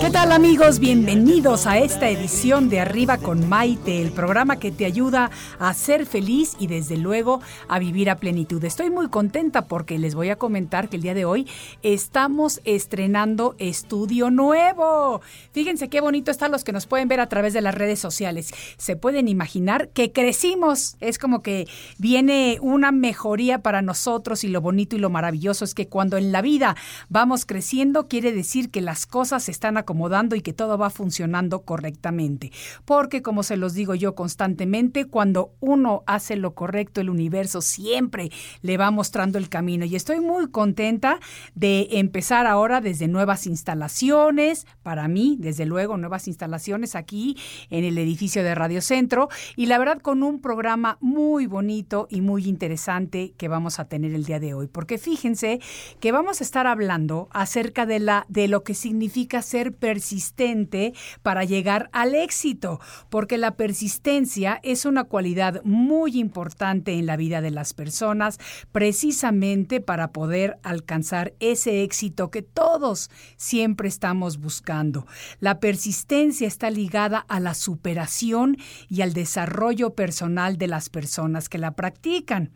¿Qué tal amigos? Bienvenidos a esta edición de Arriba con Maite, el programa que te ayuda a ser feliz y desde luego a vivir a plenitud. Estoy muy contenta porque les voy a comentar que el día de hoy estamos estrenando estudio nuevo. Fíjense qué bonito están los que nos pueden ver a través de las redes sociales. Se pueden imaginar que crecimos. Es como que viene una mejoría para nosotros y lo bonito y lo maravilloso es que cuando en la vida vamos creciendo quiere decir que las cosas están acomodando y que todo va funcionando correctamente. Porque, como se los digo yo constantemente, cuando uno hace lo correcto, el universo siempre le va mostrando el camino. Y estoy muy contenta de empezar ahora desde nuevas instalaciones, para mí, desde luego, nuevas instalaciones aquí en el edificio de Radio Centro. Y la verdad, con un programa muy bonito y muy interesante que vamos a tener el día de hoy. Porque fíjense que vamos a estar hablando acerca de, la, de lo que significa ser persistente para llegar al éxito, porque la persistencia es una cualidad muy importante en la vida de las personas, precisamente para poder alcanzar ese éxito que todos siempre estamos buscando. La persistencia está ligada a la superación y al desarrollo personal de las personas que la practican.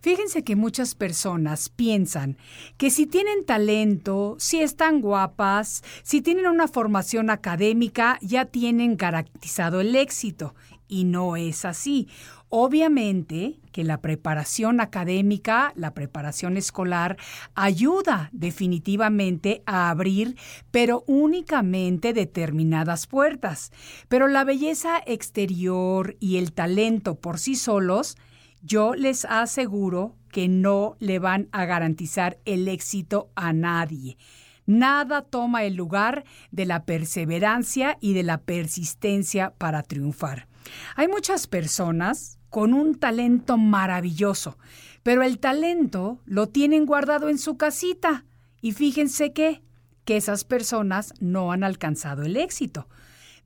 Fíjense que muchas personas piensan que si tienen talento, si están guapas, si tienen una formación académica ya tienen garantizado el éxito y no es así. Obviamente que la preparación académica, la preparación escolar, ayuda definitivamente a abrir, pero únicamente determinadas puertas. Pero la belleza exterior y el talento por sí solos, yo les aseguro que no le van a garantizar el éxito a nadie. Nada toma el lugar de la perseverancia y de la persistencia para triunfar. Hay muchas personas con un talento maravilloso, pero el talento lo tienen guardado en su casita. Y fíjense que, que esas personas no han alcanzado el éxito.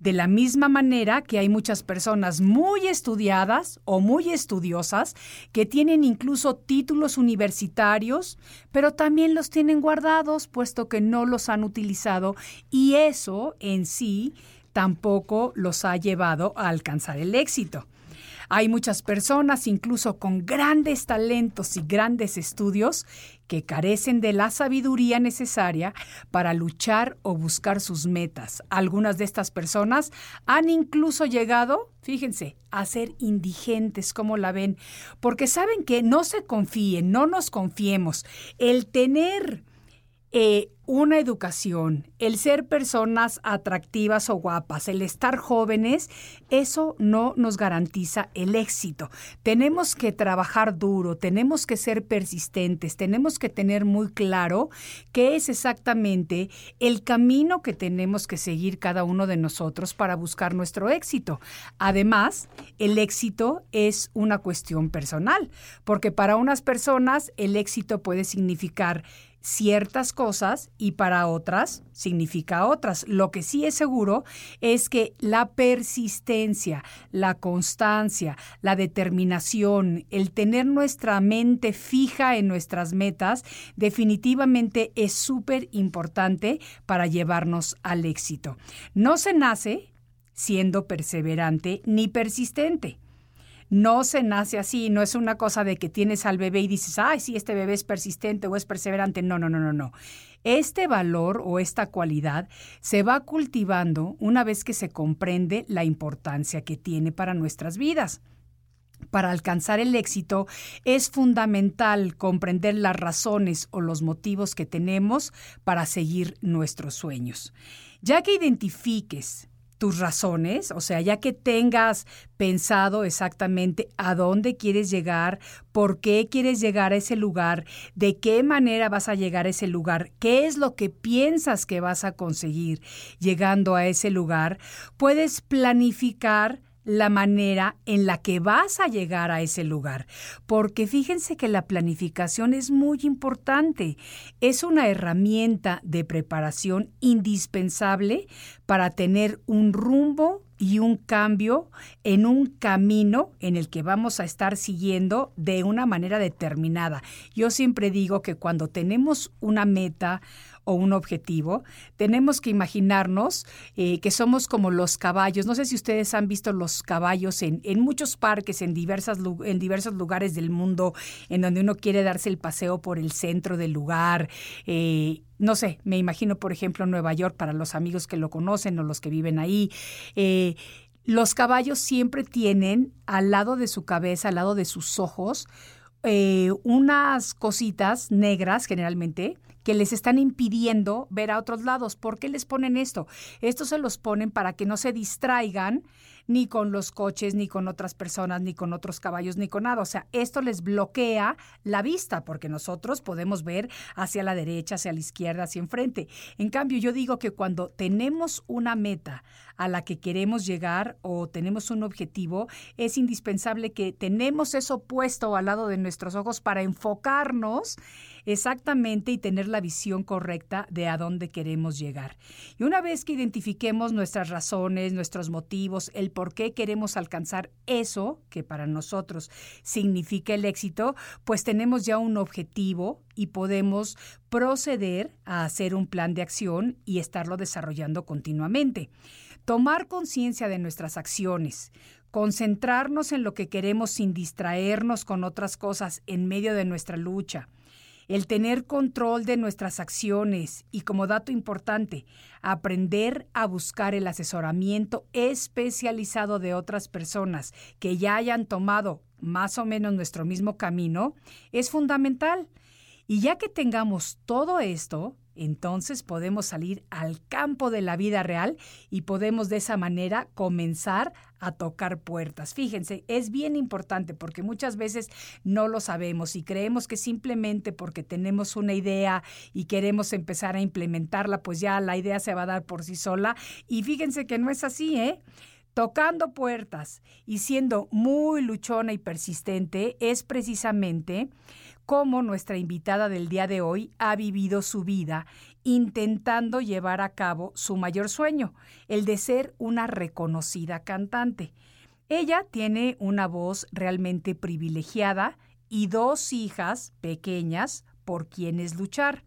De la misma manera que hay muchas personas muy estudiadas o muy estudiosas que tienen incluso títulos universitarios, pero también los tienen guardados puesto que no los han utilizado y eso en sí tampoco los ha llevado a alcanzar el éxito. Hay muchas personas, incluso con grandes talentos y grandes estudios, que carecen de la sabiduría necesaria para luchar o buscar sus metas. Algunas de estas personas han incluso llegado, fíjense, a ser indigentes, como la ven, porque saben que no se confíen, no nos confiemos. El tener eh, una educación, el ser personas atractivas o guapas, el estar jóvenes, eso no nos garantiza el éxito. Tenemos que trabajar duro, tenemos que ser persistentes, tenemos que tener muy claro qué es exactamente el camino que tenemos que seguir cada uno de nosotros para buscar nuestro éxito. Además, el éxito es una cuestión personal, porque para unas personas el éxito puede significar ciertas cosas y para otras significa otras. Lo que sí es seguro es que la persistencia, la constancia, la determinación, el tener nuestra mente fija en nuestras metas, definitivamente es súper importante para llevarnos al éxito. No se nace siendo perseverante ni persistente. No se nace así, no es una cosa de que tienes al bebé y dices, ay, sí, este bebé es persistente o es perseverante. No, no, no, no, no. Este valor o esta cualidad se va cultivando una vez que se comprende la importancia que tiene para nuestras vidas. Para alcanzar el éxito es fundamental comprender las razones o los motivos que tenemos para seguir nuestros sueños. Ya que identifiques tus razones, o sea, ya que tengas pensado exactamente a dónde quieres llegar, por qué quieres llegar a ese lugar, de qué manera vas a llegar a ese lugar, qué es lo que piensas que vas a conseguir llegando a ese lugar, puedes planificar la manera en la que vas a llegar a ese lugar. Porque fíjense que la planificación es muy importante. Es una herramienta de preparación indispensable para tener un rumbo y un cambio en un camino en el que vamos a estar siguiendo de una manera determinada. Yo siempre digo que cuando tenemos una meta, o un objetivo, tenemos que imaginarnos eh, que somos como los caballos. No sé si ustedes han visto los caballos en, en muchos parques, en, diversas, en diversos lugares del mundo, en donde uno quiere darse el paseo por el centro del lugar. Eh, no sé, me imagino, por ejemplo, Nueva York, para los amigos que lo conocen o los que viven ahí. Eh, los caballos siempre tienen al lado de su cabeza, al lado de sus ojos, unas cositas negras generalmente que les están impidiendo ver a otros lados. ¿Por qué les ponen esto? Esto se los ponen para que no se distraigan ni con los coches, ni con otras personas, ni con otros caballos, ni con nada. O sea, esto les bloquea la vista porque nosotros podemos ver hacia la derecha, hacia la izquierda, hacia enfrente. En cambio, yo digo que cuando tenemos una meta a la que queremos llegar o tenemos un objetivo, es indispensable que tenemos eso puesto al lado de nuestros ojos para enfocarnos exactamente y tener la visión correcta de a dónde queremos llegar. Y una vez que identifiquemos nuestras razones, nuestros motivos, el por qué queremos alcanzar eso que para nosotros significa el éxito, pues tenemos ya un objetivo y podemos proceder a hacer un plan de acción y estarlo desarrollando continuamente. Tomar conciencia de nuestras acciones, concentrarnos en lo que queremos sin distraernos con otras cosas en medio de nuestra lucha, el tener control de nuestras acciones y como dato importante, aprender a buscar el asesoramiento especializado de otras personas que ya hayan tomado más o menos nuestro mismo camino, es fundamental. Y ya que tengamos todo esto, entonces podemos salir al campo de la vida real y podemos de esa manera comenzar a tocar puertas. Fíjense, es bien importante porque muchas veces no lo sabemos y creemos que simplemente porque tenemos una idea y queremos empezar a implementarla, pues ya la idea se va a dar por sí sola. Y fíjense que no es así, ¿eh? Tocando puertas y siendo muy luchona y persistente es precisamente cómo nuestra invitada del día de hoy ha vivido su vida intentando llevar a cabo su mayor sueño, el de ser una reconocida cantante. Ella tiene una voz realmente privilegiada y dos hijas pequeñas por quienes luchar.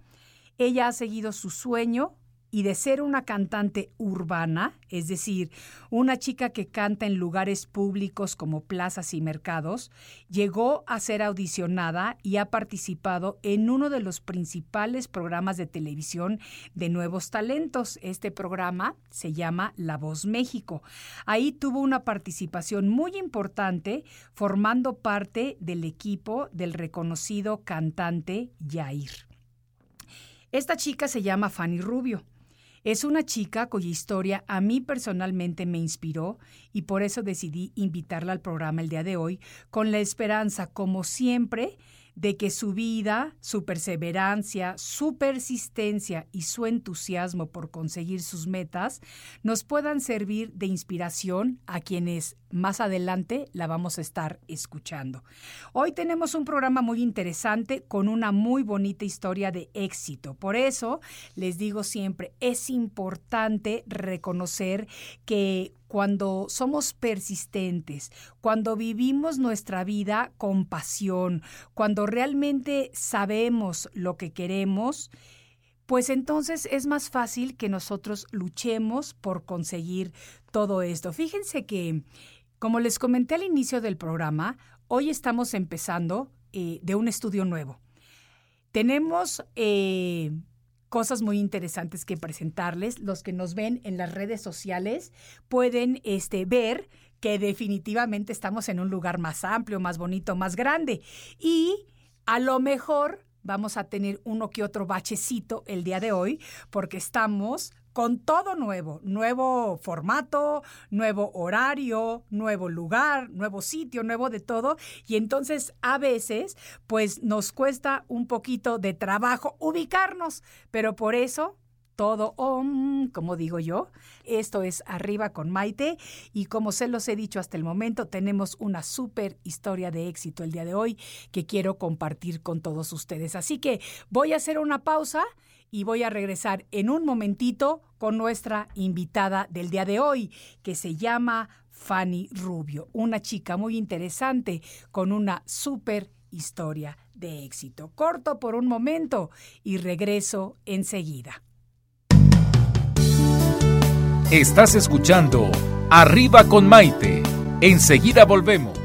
Ella ha seguido su sueño y de ser una cantante urbana, es decir, una chica que canta en lugares públicos como plazas y mercados, llegó a ser audicionada y ha participado en uno de los principales programas de televisión de nuevos talentos. Este programa se llama La Voz México. Ahí tuvo una participación muy importante formando parte del equipo del reconocido cantante Yair. Esta chica se llama Fanny Rubio. Es una chica cuya historia a mí personalmente me inspiró y por eso decidí invitarla al programa el día de hoy con la esperanza, como siempre, de que su vida, su perseverancia, su persistencia y su entusiasmo por conseguir sus metas nos puedan servir de inspiración a quienes más adelante la vamos a estar escuchando. Hoy tenemos un programa muy interesante con una muy bonita historia de éxito. Por eso les digo siempre, es importante reconocer que cuando somos persistentes, cuando vivimos nuestra vida con pasión, cuando realmente sabemos lo que queremos, pues entonces es más fácil que nosotros luchemos por conseguir todo esto. Fíjense que, como les comenté al inicio del programa, hoy estamos empezando eh, de un estudio nuevo. Tenemos eh, cosas muy interesantes que presentarles. Los que nos ven en las redes sociales pueden este, ver que definitivamente estamos en un lugar más amplio, más bonito, más grande. Y a lo mejor vamos a tener uno que otro bachecito el día de hoy porque estamos con todo nuevo, nuevo formato, nuevo horario, nuevo lugar, nuevo sitio, nuevo de todo. Y entonces a veces pues nos cuesta un poquito de trabajo ubicarnos, pero por eso todo om, como digo yo. Esto es Arriba con Maite y como se los he dicho hasta el momento, tenemos una súper historia de éxito el día de hoy que quiero compartir con todos ustedes. Así que voy a hacer una pausa y voy a regresar en un momentito con nuestra invitada del día de hoy, que se llama Fanny Rubio, una chica muy interesante con una súper historia de éxito. Corto por un momento y regreso enseguida. Estás escuchando Arriba con Maite. Enseguida volvemos.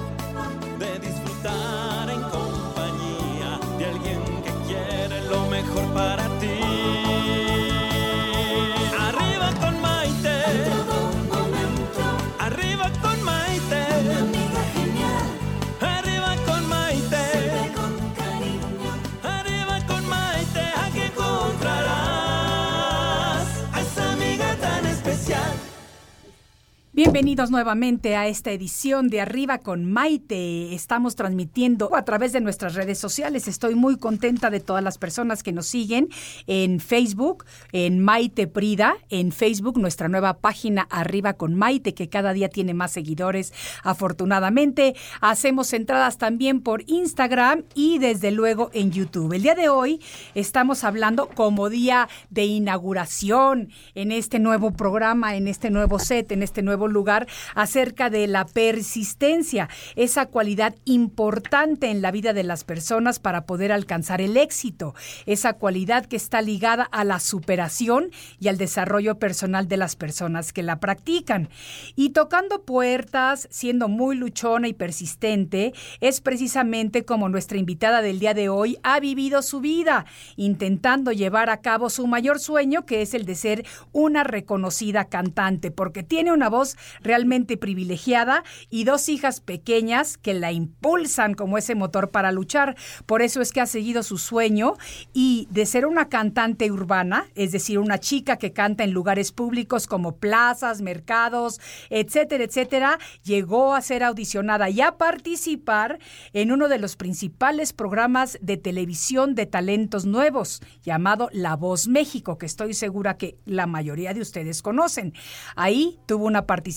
Bienvenidos nuevamente a esta edición de Arriba con Maite. Estamos transmitiendo a través de nuestras redes sociales. Estoy muy contenta de todas las personas que nos siguen en Facebook, en Maite Prida, en Facebook, nuestra nueva página Arriba con Maite, que cada día tiene más seguidores, afortunadamente. Hacemos entradas también por Instagram y desde luego en YouTube. El día de hoy estamos hablando como día de inauguración en este nuevo programa, en este nuevo set, en este nuevo lugar acerca de la persistencia, esa cualidad importante en la vida de las personas para poder alcanzar el éxito, esa cualidad que está ligada a la superación y al desarrollo personal de las personas que la practican. Y tocando puertas, siendo muy luchona y persistente, es precisamente como nuestra invitada del día de hoy ha vivido su vida, intentando llevar a cabo su mayor sueño, que es el de ser una reconocida cantante, porque tiene una voz realmente privilegiada y dos hijas pequeñas que la impulsan como ese motor para luchar. Por eso es que ha seguido su sueño y de ser una cantante urbana, es decir, una chica que canta en lugares públicos como plazas, mercados, etcétera, etcétera, llegó a ser audicionada y a participar en uno de los principales programas de televisión de talentos nuevos, llamado La Voz México, que estoy segura que la mayoría de ustedes conocen. Ahí tuvo una participación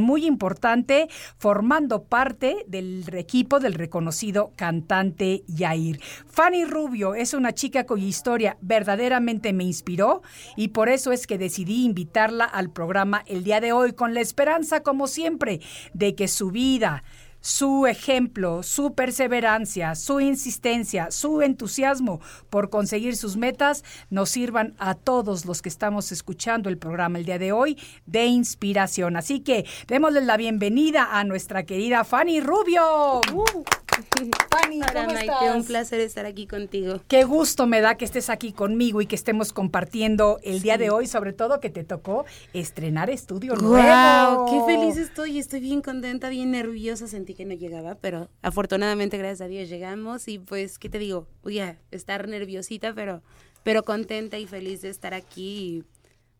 muy importante formando parte del equipo del reconocido cantante Yair. Fanny Rubio es una chica cuya historia verdaderamente me inspiró y por eso es que decidí invitarla al programa el día de hoy con la esperanza, como siempre, de que su vida, su ejemplo, su perseverancia, su insistencia, su entusiasmo por conseguir sus metas nos sirvan a todos los que estamos escuchando el programa el día de hoy de inspiración. Así que démosle la bienvenida a nuestra querida Fanny Rubio. Uh. Fanny, Hola, ¿cómo Maite, estás? un placer estar aquí contigo. Qué gusto me da que estés aquí conmigo y que estemos compartiendo el día de hoy, sobre todo que te tocó estrenar estudio nuevo. ¡Wow! ¡Qué feliz estoy! Estoy bien contenta, bien nerviosa. Sentí que no llegaba, pero afortunadamente, gracias a Dios, llegamos. Y pues, ¿qué te digo? Voy a estar nerviosita, pero, pero contenta y feliz de estar aquí, y,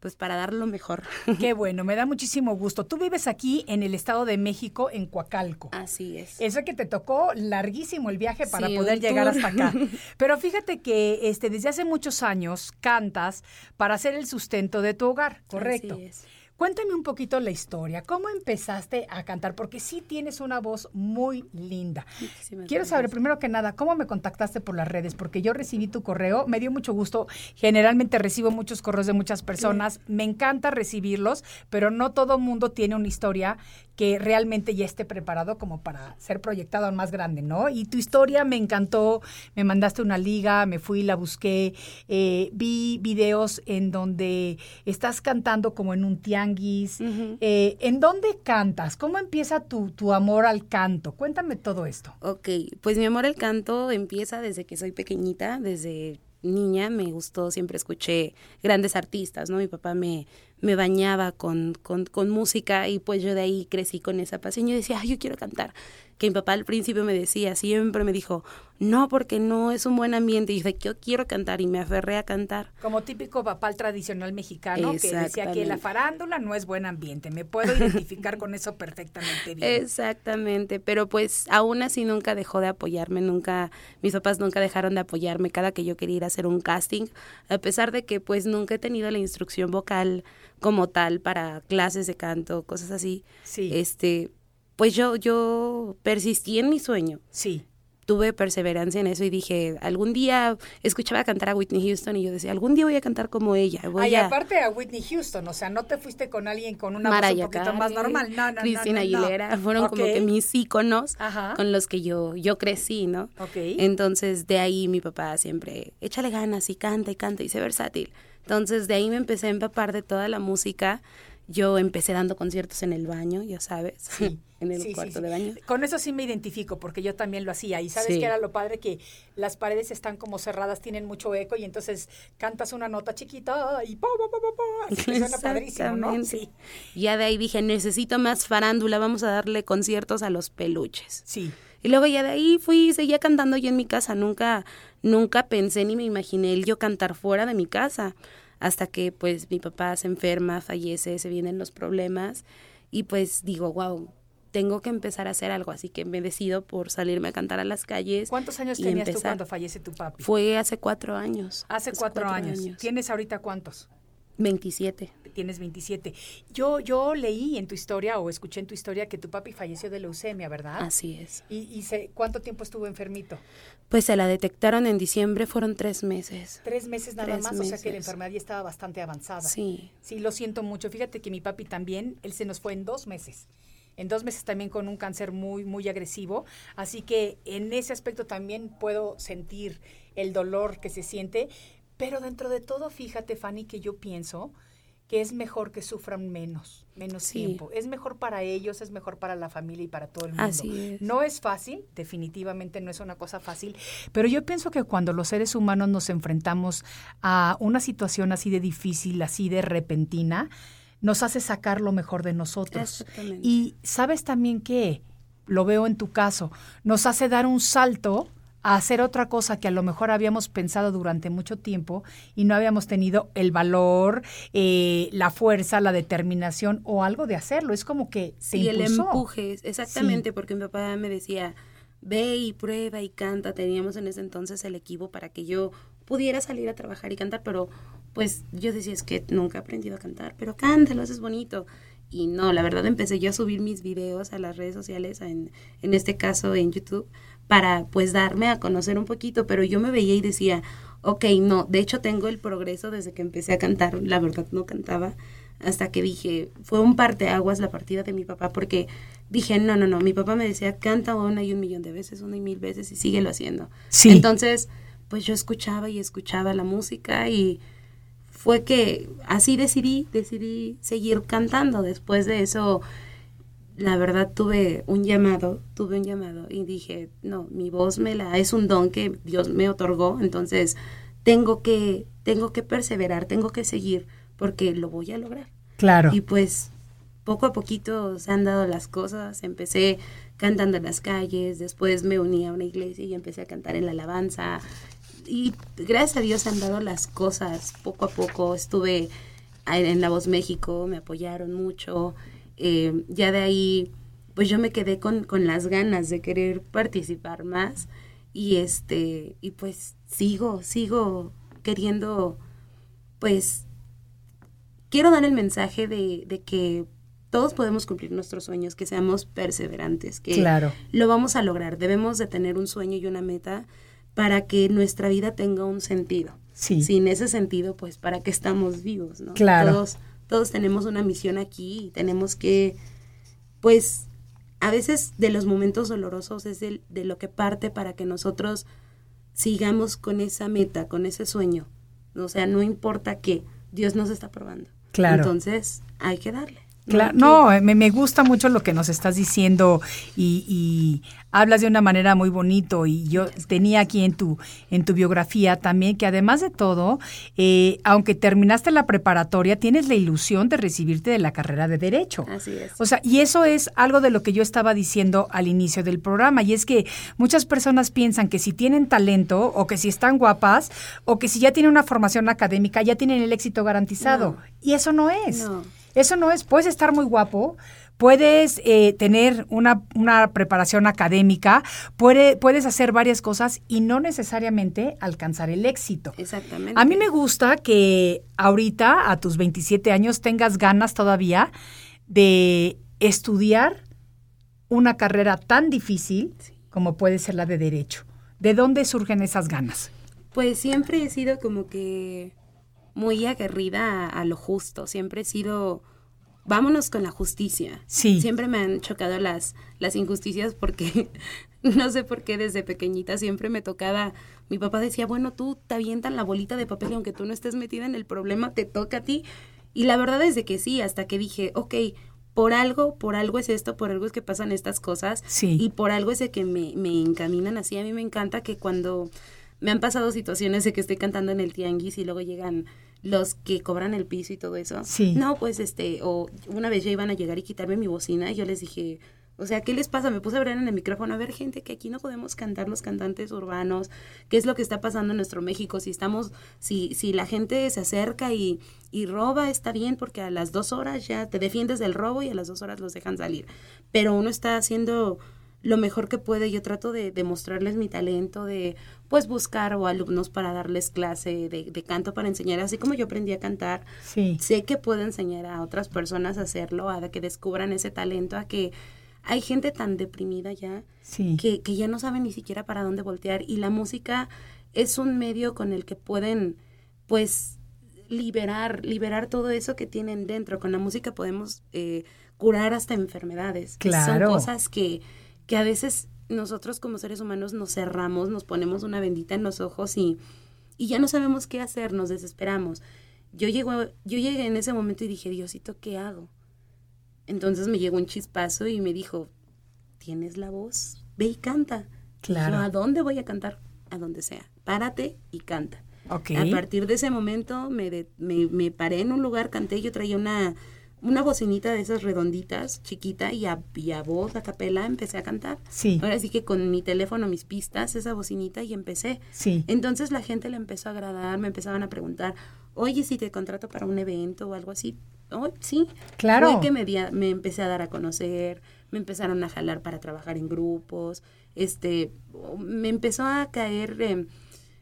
pues para dar lo mejor. Qué bueno, me da muchísimo gusto. Tú vives aquí en el Estado de México, en Coacalco. Así es. Eso que te tocó larguísimo el viaje para Sí, poder llegar tour. hasta acá. Pero fíjate que este, desde hace muchos años cantas para hacer el sustento de tu hogar, ¿correcto? Así es. Cuéntame un poquito la historia. ¿Cómo empezaste a cantar? Porque sí tienes una voz muy linda. Muchísimas Quiero gracias. saber primero que nada, ¿cómo me contactaste por las redes? Porque yo recibí tu correo, me dio mucho gusto. Generalmente recibo muchos correos de muchas personas. Me encanta recibirlos, pero no todo mundo tiene una historia que realmente ya esté preparado como para ser proyectado al más grande, ¿no? Y tu historia me encantó, me mandaste una liga, me fui, la busqué, eh, vi videos en donde estás cantando como en un tianguis. Eh, ¿En dónde cantas? ¿Cómo empieza tu, tu amor al canto? Cuéntame todo esto. Ok, pues mi amor al canto empieza desde que soy pequeñita, desde niña me gustó, siempre escuché grandes artistas, ¿no? Mi papá me, me bañaba con, con, con música y pues yo de ahí crecí con esa pasión. Yo decía, ay, yo quiero cantar. Que mi papá al principio me decía, siempre me dijo, no, porque no es un buen ambiente. Y dije, yo quiero cantar y me aferré a cantar. Como típico papal tradicional mexicano que decía que la farándula no es buen ambiente. Me puedo identificar con eso perfectamente bien. Exactamente, pero pues aún así nunca dejó de apoyarme, nunca, mis papás nunca dejaron de apoyarme cada que yo quería ir a hacer un casting, a pesar de que pues nunca he tenido la instrucción vocal como tal para clases de canto, cosas así. Sí. Este, pues yo, yo persistí en mi sueño. Sí tuve perseverancia en eso y dije, algún día escuchaba cantar a Whitney Houston y yo decía, algún día voy a cantar como ella. Voy Ay, aparte a Whitney Houston, o sea, no te fuiste con alguien con una voz un poquito más normal, no, no, Cristina Aguilera, fueron como que mis íconos con los que yo, yo crecí, ¿no? Entonces, de ahí mi papá siempre, échale ganas y canta y canta y sé versátil. Entonces, de ahí me empecé a empapar de toda la música yo empecé dando conciertos en el baño, ya sabes, en el cuarto de baño. Con eso sí me identifico, porque yo también lo hacía. Y sabes que era lo padre que las paredes están como cerradas, tienen mucho eco, y entonces cantas una nota chiquita y pa, pa, pa, pa, suena padrísimo, ¿no? Sí. Ya de ahí dije, necesito más farándula, vamos a darle conciertos a los peluches. Sí. Y luego ya de ahí fui, seguía cantando yo en mi casa. Nunca, nunca pensé ni me imaginé el yo cantar fuera de mi casa hasta que pues mi papá se enferma, fallece, se vienen los problemas y pues digo, wow, tengo que empezar a hacer algo, así que me decido por salirme a cantar a las calles. ¿Cuántos años tenías tú cuando fallece tu papi? Fue hace cuatro años. Hace, cuatro, años. ¿Tienes ahorita cuántos? 27. Tienes 27. Yo, yo leí en tu historia o escuché en tu historia que tu papi falleció de leucemia, ¿verdad? Así es. ¿Y, y cuánto tiempo estuvo enfermito? Pues se la detectaron en diciembre, fueron tres meses. Tres meses nada más, o sea que la enfermedad ya estaba bastante avanzada. Sí. Sí, lo siento mucho. Fíjate que mi papi también, él se nos fue en dos meses en dos meses también con un cáncer muy, muy agresivo. Así que en ese aspecto también puedo sentir el dolor que se siente, pero dentro de todo, fíjate, Fanny, que yo pienso que es mejor que sufran menos, menos tiempo. Es mejor para ellos, es mejor para la familia y para todo el mundo. Así es. No es fácil, definitivamente no es una cosa fácil, pero yo pienso que cuando los seres humanos nos enfrentamos a una situación así de difícil, así de repentina, nos hace sacar lo mejor de nosotros. Y sabes también que, lo veo en tu caso, nos hace dar un salto a hacer otra cosa que a lo mejor habíamos pensado durante mucho tiempo y no habíamos tenido el valor, eh, la fuerza, la determinación o algo de hacerlo. Es como que se y el empuje, exactamente, porque mi papá me decía, ve y prueba y canta. Teníamos en ese entonces el equipo para que yo pudiera salir a trabajar y cantar, pero pues yo decía, es que nunca he aprendido a cantar, pero cántalo, eso es bonito. Y no, la verdad empecé yo a subir mis videos a las redes sociales, en, en este caso en YouTube, para pues darme a conocer un poquito, pero yo me veía y decía, ok, no, de hecho tengo el progreso desde que empecé a cantar, la verdad no cantaba, hasta que dije, fue un parteaguas la partida de mi papá, porque dije, no, no, no, mi papá me decía, canta una y un millón de veces, una y mil veces, y síguelo haciendo. Sí. Entonces, pues yo escuchaba y escuchaba la música y fue que así decidí, decidí seguir cantando. Después de eso, la verdad tuve un llamado, tuve un llamado y dije, no, mi voz me la es un don que Dios me otorgó, entonces tengo que tengo que perseverar, tengo que seguir porque lo voy a lograr. Claro. Y pues poco a poquito se han dado las cosas, empecé cantando en las calles, después me uní a una iglesia y empecé a cantar en la alabanza y gracias a Dios se han dado las cosas poco a poco, estuve en La Voz México, me apoyaron mucho, eh, ya de ahí, pues yo me quedé con, con las ganas de querer participar más y este, y pues sigo, sigo queriendo, pues, quiero dar el mensaje de, de que todos podemos cumplir nuestros sueños, que seamos perseverantes, que claro. lo vamos a lograr. Debemos de tener un sueño y una meta para que nuestra vida tenga un sentido. Sí. Sin ese sentido, pues, ¿para qué estamos vivos? ¿no? Claro. Todos, todos tenemos una misión aquí y tenemos que, pues, a veces de los momentos dolorosos es de, de lo que parte para que nosotros sigamos con esa meta, con ese sueño. O sea, no importa qué, Dios nos está probando. Claro. Entonces, hay que darle. Claro, no, me, me, gusta mucho lo que nos estás diciendo y, y, hablas de una manera muy bonito y yo tenía aquí en tu en tu biografía también que además de todo, eh, aunque terminaste la preparatoria, tienes la ilusión de recibirte de la carrera de derecho. Así es. O sea, y eso es algo de lo que yo estaba diciendo al inicio del programa y es que muchas personas piensan que si tienen talento o que si están guapas o que si ya tienen una formación académica ya tienen el éxito garantizado y eso no es. No. Eso no es, puedes estar muy guapo, puedes eh, tener una, una preparación académica, puede, puedes hacer varias cosas y no necesariamente alcanzar el éxito. Exactamente. A mí me gusta que ahorita, a tus 27 años, tengas ganas todavía de estudiar una carrera tan difícil como puede ser la de derecho. ¿De dónde surgen esas ganas? Pues siempre he sido como que muy aguerrida a, a lo justo. Siempre he sido vámonos con la justicia. Sí. Siempre me han chocado las, las injusticias porque no sé por qué desde pequeñita siempre me tocaba. Mi papá decía, bueno, tú te avientan la bolita de papel y aunque tú no estés metida en el problema, te toca a ti. Y la verdad es de que sí, hasta que dije, ok, por algo, por algo es esto, por algo es que pasan estas cosas. Sí. Y por algo es de que me, me encaminan así. A mí me encanta que cuando me han pasado situaciones de que estoy cantando en el tianguis y luego llegan los que cobran el piso y todo eso. Sí. No, pues este, o una vez ya iban a llegar y quitarme mi bocina y yo les dije, o sea, ¿qué les pasa? Me puse a ver en el micrófono, a ver, gente, que aquí no podemos cantar los cantantes urbanos, qué es lo que está pasando en nuestro México, si estamos, si, si la gente se acerca y, y roba, está bien, porque a las dos horas ya te defiendes del robo y a las dos horas los dejan salir. Pero uno está haciendo lo mejor que puede. Yo trato de, de mostrarles mi talento, de pues buscar o alumnos para darles clase de, de canto para enseñar, así como yo aprendí a cantar. Sí. Sé que puedo enseñar a otras personas a hacerlo, a que descubran ese talento, a que hay gente tan deprimida ya Sí. que, que ya no saben ni siquiera para dónde voltear y la música es un medio con el que pueden pues liberar, liberar todo eso que tienen dentro. Con la música podemos eh, curar hasta enfermedades. que Claro. Son cosas que, que a veces nosotros como seres humanos nos cerramos, nos ponemos una bendita en los ojos y, y ya no sabemos qué hacer, nos desesperamos. Yo, llego, yo llegué en ese momento y dije, Diosito, ¿qué hago? Entonces me llegó un chispazo y me dijo, tienes la voz, ve y canta. Y Claro. yo, ¿a dónde voy a cantar? A donde sea. Párate y canta. Ok. A partir de ese momento me, de- me, me paré en un lugar, canté, yo traía una, una bocinita de esas redonditas, chiquita, y a, y a voz, a capela, empecé a cantar. Sí. Ahora sí que con mi teléfono, mis pistas, esa bocinita, y empecé. Sí. Entonces la gente le empezó a agradar, me empezaban a preguntar, oye, si te contrato para un evento o algo así. Oh, sí. Claro. Fue que me, di a- me empecé a dar a conocer, me empezaron a jalar para trabajar en grupos, este, me empezó a caer eh,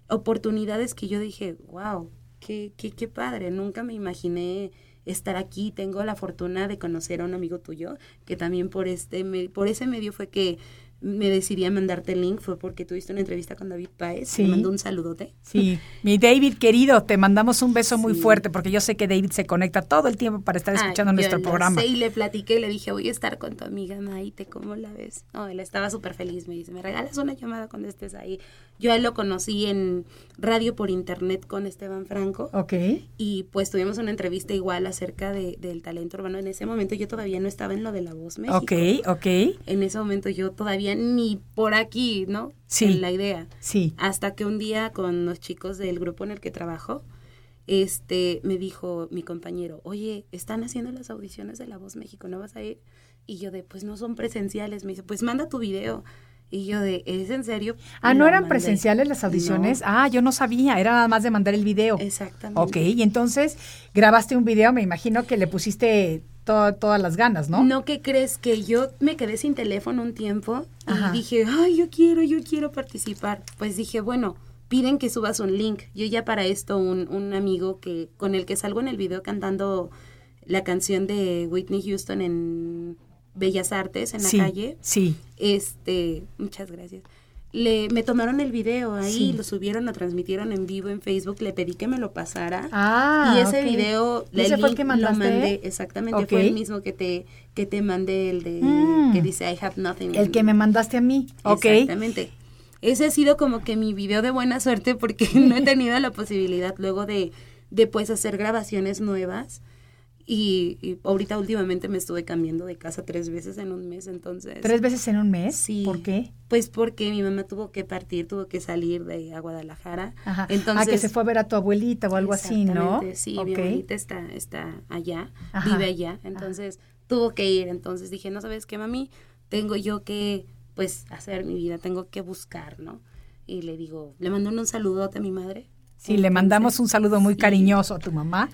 oportunidades que yo dije, wow, qué, qué, qué padre, nunca me imaginé estar aquí, tengo la fortuna de conocer a un amigo tuyo, que también por este, por ese medio fue que me decidí a mandarte el link, fue porque tuviste una entrevista con David Paez, Sí. me mandó un saludote. Sí, mi David querido, te mandamos un beso muy Sí. fuerte porque yo sé que David se conecta todo el tiempo para estar Ah, escuchando nuestro programa. sé, y le platiqué, le dije, voy a estar con tu amiga Maite, ¿cómo la ves? No, él estaba súper feliz, me dice, ¿me regalas una llamada cuando estés ahí? Yo a él lo conocí en radio por internet con Esteban Franco. Ok. Y pues tuvimos una entrevista igual acerca de, del talento urbano. En ese momento yo todavía no estaba en lo de la voz México. Ok, ok. En ese momento yo todavía ni por aquí, ¿no? Sí. En la idea. Sí. Hasta que un día con los chicos del grupo en el que trabajo, este, me dijo mi compañero, oye, están haciendo las audiciones de La Voz México, ¿no vas a ir? Y yo de, pues no son presenciales. Me dice, pues manda tu video. Y yo de, ¿es en serio? Ah, ¿no eran mandé. presenciales las audiciones? No, Ah, yo no sabía, era nada más de mandar el video. exactamente. Ok, y entonces grabaste un video, me imagino que le pusiste to- todas las ganas, ¿no? ¿No que crees que yo me quedé sin teléfono un tiempo y Ajá. dije, ay, yo quiero, yo quiero participar? Pues dije, bueno, piden que subas un link. Yo ya para esto, un, un amigo que con el que salgo en el video cantando la canción de Whitney Houston en Bellas Artes, en la sí, calle, Sí, este, muchas gracias. Le, me tomaron el video ahí, Sí. lo subieron, lo transmitieron en vivo en Facebook, le pedí que me lo pasara. Ah, y ese video, ¿Y ese fue el que lo mandaste? mandé, exactamente, fue el mismo que te, que te mandé, el de, Mm. que dice I have nothing. el que me mandaste a mí. Ok. Exactamente. Ese ha sido como que mi video de buena suerte porque no he tenido la posibilidad luego de, de pues hacer grabaciones nuevas. Y, y ahorita últimamente me estuve cambiando de casa tres veces en un mes, entonces... ¿Tres veces en un mes? Sí. ¿Por qué? Pues porque mi mamá tuvo que partir, tuvo que salir de a Guadalajara. Ajá. Entonces, ah, que se fue a ver a tu abuelita o algo así, ¿no? Sí, mi abuelita está, está allá, Ajá. vive allá, entonces tuvo que ir, entonces dije, no sabes qué, mami, tengo yo que, pues, hacer mi vida, tengo que buscar, ¿no? Y le digo, le mando un saludote a mi madre. Sí, le mandamos un saludo muy sí. cariñoso a tu mamá.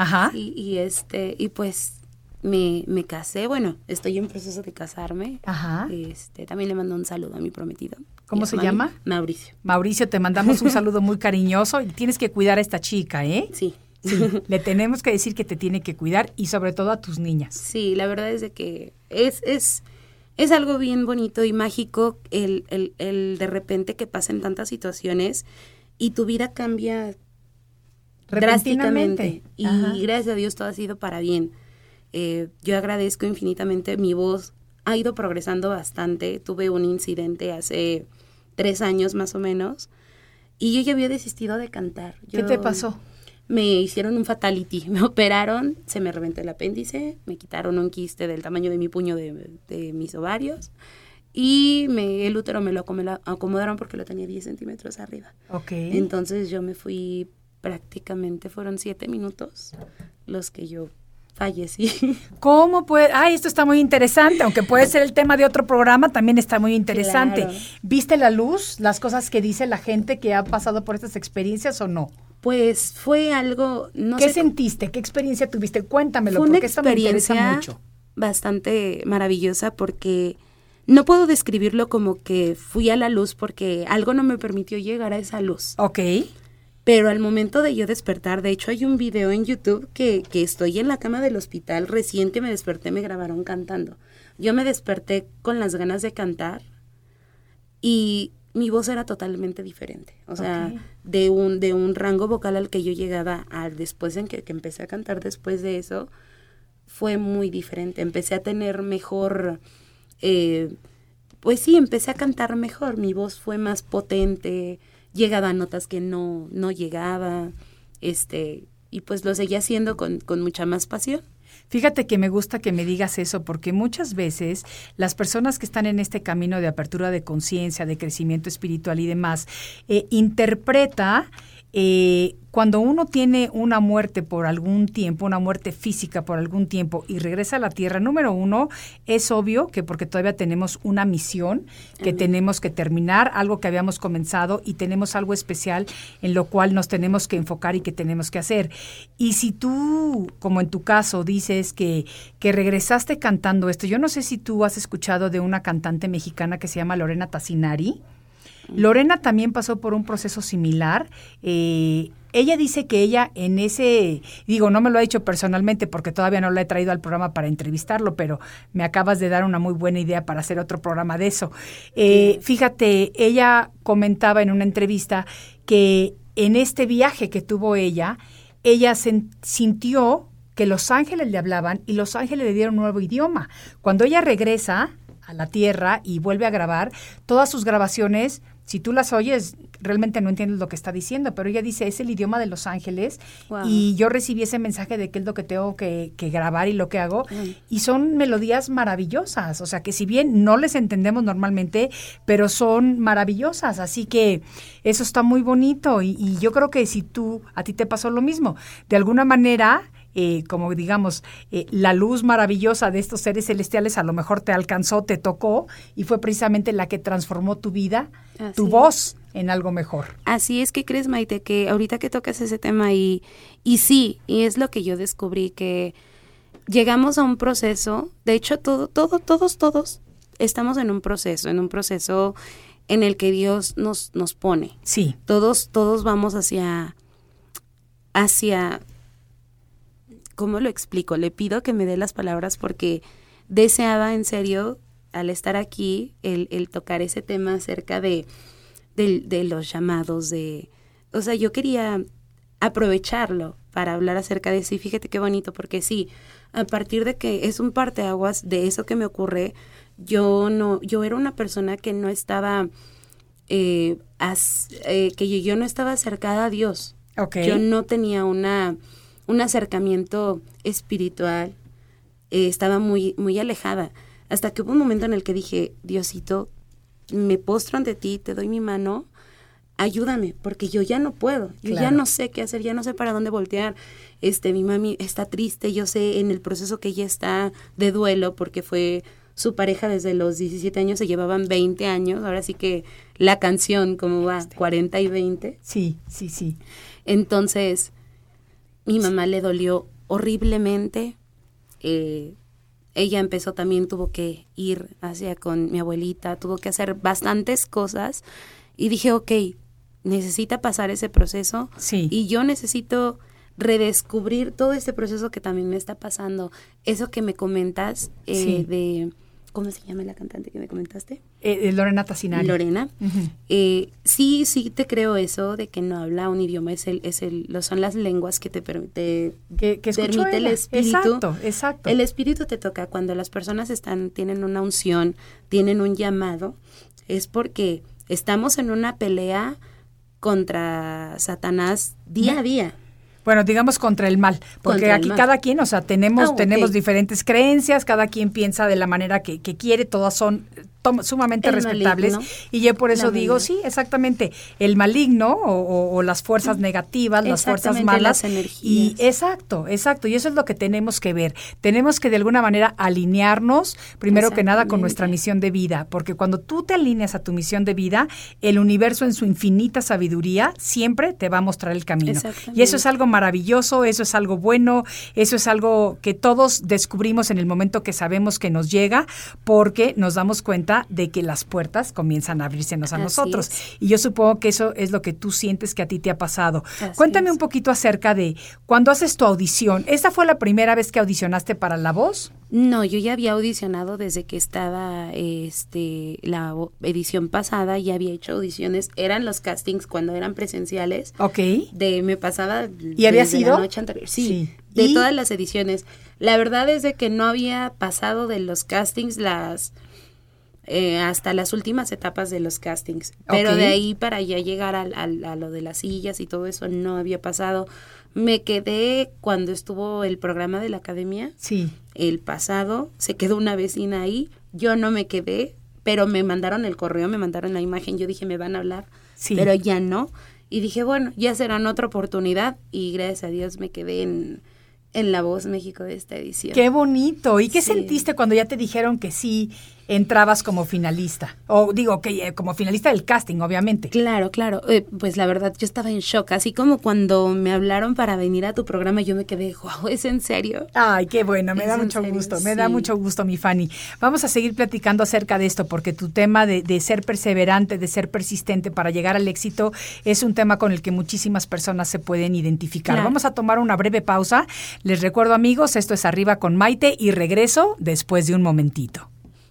Ajá. Y, y este, y pues me, me casé, bueno, estoy en proceso de casarme. Ajá. Este, también le mando un saludo a mi prometido. ¿Cómo se llama? Mauricio. Mauricio, te mandamos un saludo muy cariñoso y tienes que cuidar a esta chica, ¿eh? Sí. Sí, le tenemos que decir que te tiene que cuidar y sobre todo a tus niñas. Sí, la verdad es de que es, es, es algo bien bonito y mágico el, el, el de repente que pasen tantas situaciones y tu vida cambia drásticamente. Y Ajá. gracias a Dios todo ha sido para bien. Eh, yo agradezco infinitamente, mi voz ha ido progresando bastante. Tuve un incidente hace tres años más o menos y yo ya había desistido de cantar. ¿Qué te pasó? me hicieron un fatality, me operaron, se me reventó el apéndice, me quitaron un quiste del tamaño de mi puño de, de mis ovarios y me, el útero me lo acomoda- acomodaron porque lo tenía 10 centímetros arriba. Ok. Entonces yo me fui prácticamente, fueron siete minutos los que yo fallecí. ¿Cómo puede? Ay, esto está muy interesante, aunque puede ser el tema de otro programa, también está muy interesante. Claro. ¿Viste la luz, las cosas que dice la gente que ha pasado por estas experiencias o no? Pues fue algo, no ¿Qué sé, sentiste? ¿Qué experiencia tuviste? Cuéntamelo, fue una porque esto me interesa experiencia mucho. bastante maravillosa porque no puedo describirlo como que fui a la luz porque algo no me permitió llegar a esa luz. Ok. Pero al momento de yo despertar, de hecho hay un video en YouTube que, que estoy en la cama del hospital, recién que me desperté me grabaron cantando. Yo me desperté con las ganas de cantar y mi voz era totalmente diferente. O sea, de, un, de un rango vocal al que yo llegaba al después en que, que empecé a cantar después de eso, fue muy diferente. Empecé a tener mejor, eh, pues sí, empecé a cantar mejor. Mi voz fue más potente, llegaba a notas que no, no llegaba, este, y pues lo seguía haciendo con, con mucha más pasión. Fíjate que me gusta que me digas eso porque muchas veces las personas que están en este camino de apertura de conciencia, de crecimiento espiritual y demás, eh, interpreta eh, cuando uno tiene una muerte por algún tiempo, una muerte física por algún tiempo y regresa a la tierra, número uno, es obvio que porque todavía tenemos una misión que tenemos que terminar, algo que habíamos comenzado y tenemos algo especial en lo cual nos tenemos que enfocar y que tenemos que hacer. Y si tú, como en tu caso, dices que, que regresaste cantando esto, yo no sé si tú has escuchado de una cantante mexicana que se llama Lorena Tassinari. Lorena también pasó por un proceso similar. Eh, ella dice que ella en ese, digo, no me lo ha dicho personalmente porque todavía no la he traído al programa para entrevistarlo, pero me acabas de dar una muy buena idea para hacer otro programa de eso. Eh, fíjate, ella comentaba en una entrevista que en este viaje que tuvo ella, ella sen- sintió que los ángeles le hablaban y los ángeles le dieron un nuevo idioma. Cuando ella regresa a la Tierra y vuelve a grabar, todas sus grabaciones, si tú las oyes, realmente no entiendes lo que está diciendo, pero ella dice, es el idioma de los ángeles Wow. y yo recibí ese mensaje de que es lo que tengo que, que grabar y lo que hago, y son melodías maravillosas, o sea que si bien no les entendemos normalmente, pero son maravillosas, así que eso está muy bonito. Y, y yo creo que si tú, a ti te pasó lo mismo, de alguna manera eh, como digamos, eh, la luz maravillosa de estos seres celestiales a lo mejor te alcanzó, te tocó y fue precisamente la que transformó tu vida, Así tu es. voz en algo mejor. Así es que crees, Maite, que ahorita que tocas ese tema y, y sí, y es lo que yo descubrí, que llegamos a un proceso, de hecho, todo, todo, todos, todos estamos en un proceso, en un proceso en el que Dios nos, nos pone. Sí, Todos, todos vamos hacia, hacia, ¿cómo lo explico? Le pido que me dé las palabras porque deseaba en serio, al estar aquí, el, el tocar ese tema acerca de, de, de los llamados, de, o sea, yo quería aprovecharlo para hablar acerca de eso y fíjate qué bonito porque sí, a partir de que es un parteaguas de eso que me ocurre, yo no, yo era una persona que no estaba, eh, as- eh, que yo, yo no estaba acercada a Dios. ok. Yo no tenía una, un acercamiento espiritual, eh, estaba muy, muy alejada. Hasta que hubo un momento en el que dije, Diosito, me postro ante ti, te doy mi mano, ayúdame, porque yo ya no puedo, yo ya no sé qué hacer, ya no sé para dónde voltear. Este, mi mami está triste, yo sé en el proceso que ella está de duelo, porque fue su pareja desde los 17 años, se llevaban 20 años, ahora sí que la canción como va, 40 y 20. Sí, sí, sí. Entonces, mi mamá le dolió horriblemente. Eh, ella empezó también, tuvo que ir hacia con mi abuelita, tuvo que hacer bastantes cosas. Y dije, ok, necesita pasar ese proceso. Sí. Y yo necesito redescubrir todo este proceso que también me está pasando. Eso que me comentas eh, Sí. de ¿Cómo se llama la cantante que me comentaste? Eh, eh, Lorena Tassinari. Lorena. Eh, sí, sí te creo eso de que no habla un idioma, es el, es el, lo son las lenguas que te permite, Que, permite el espíritu. Exacto, exacto. El espíritu te toca cuando las personas están, tienen una unción, tienen un llamado, es porque estamos en una pelea contra Satanás día a día. Bueno, digamos contra el mal, porque Contra aquí mal. cada quien, o sea, tenemos, Ah, tenemos diferentes creencias, cada quien piensa de la manera que, que quiere, todas son sumamente El respetables. maligno, Y yo por eso la digo, sí, exactamente, el maligno o, o- o las fuerzas negativas, las fuerzas malas. las energías. Y exacto, exacto, y eso es lo que tenemos que ver. Tenemos que de alguna manera alinearnos, primero que nada, con nuestra misión de vida, porque cuando tú te alineas a tu misión de vida, el universo en su infinita sabiduría siempre te va a mostrar el camino. Y eso es algo maravilloso, eso es algo bueno, eso es algo que todos descubrimos en el momento que sabemos que nos llega, porque nos damos cuenta de que las puertas comienzan a abrirsenos a Así nosotros. es. Y yo supongo que eso es lo que tú sientes que a ti te ha pasado. Así Cuéntame es. un poquito acerca de cuando haces tu audición. ¿Esta fue la primera vez que audicionaste para La Voz? No, yo ya había audicionado desde que estaba este la edición pasada, ya había hecho audiciones, eran los castings cuando eran presenciales. Ok. De me pasaba ¿Y había sido? la noche anterior. Sí, Sí. de ¿Y? todas las ediciones. La verdad es de que no había pasado de los castings las eh, hasta las últimas etapas de los castings. Pero de ahí para ya llegar al- al- a lo de las sillas y todo eso no había pasado. Me quedé cuando estuvo el programa de la academia Sí. el pasado, se quedó una vecina ahí, yo no me quedé, pero me mandaron el correo, me mandaron la imagen, yo dije, me van a hablar, Sí. pero ya no. Y dije, bueno, ya será en otra oportunidad y gracias a Dios me quedé en, en La Voz México de esta edición. Qué bonito. ¿Y qué Sí. sentiste cuando ya te dijeron que sí entrabas como finalista? O digo, que eh, como finalista del casting, obviamente. Claro, claro. Eh, pues la verdad, yo estaba en shock. Así como cuando me hablaron para venir a tu programa, yo me quedé, wow, ¿es en serio? Ay, qué bueno, me da mucho serio, gusto, me da mucho gusto, mi Fanny. Vamos a seguir platicando acerca de esto, porque tu tema de, de ser perseverante, de ser persistente para llegar al éxito, es un tema con el que muchísimas personas se pueden identificar. Claro. Vamos a tomar una breve pausa. Les recuerdo, amigos, esto es Arriba con Maite y regreso después de un momentito.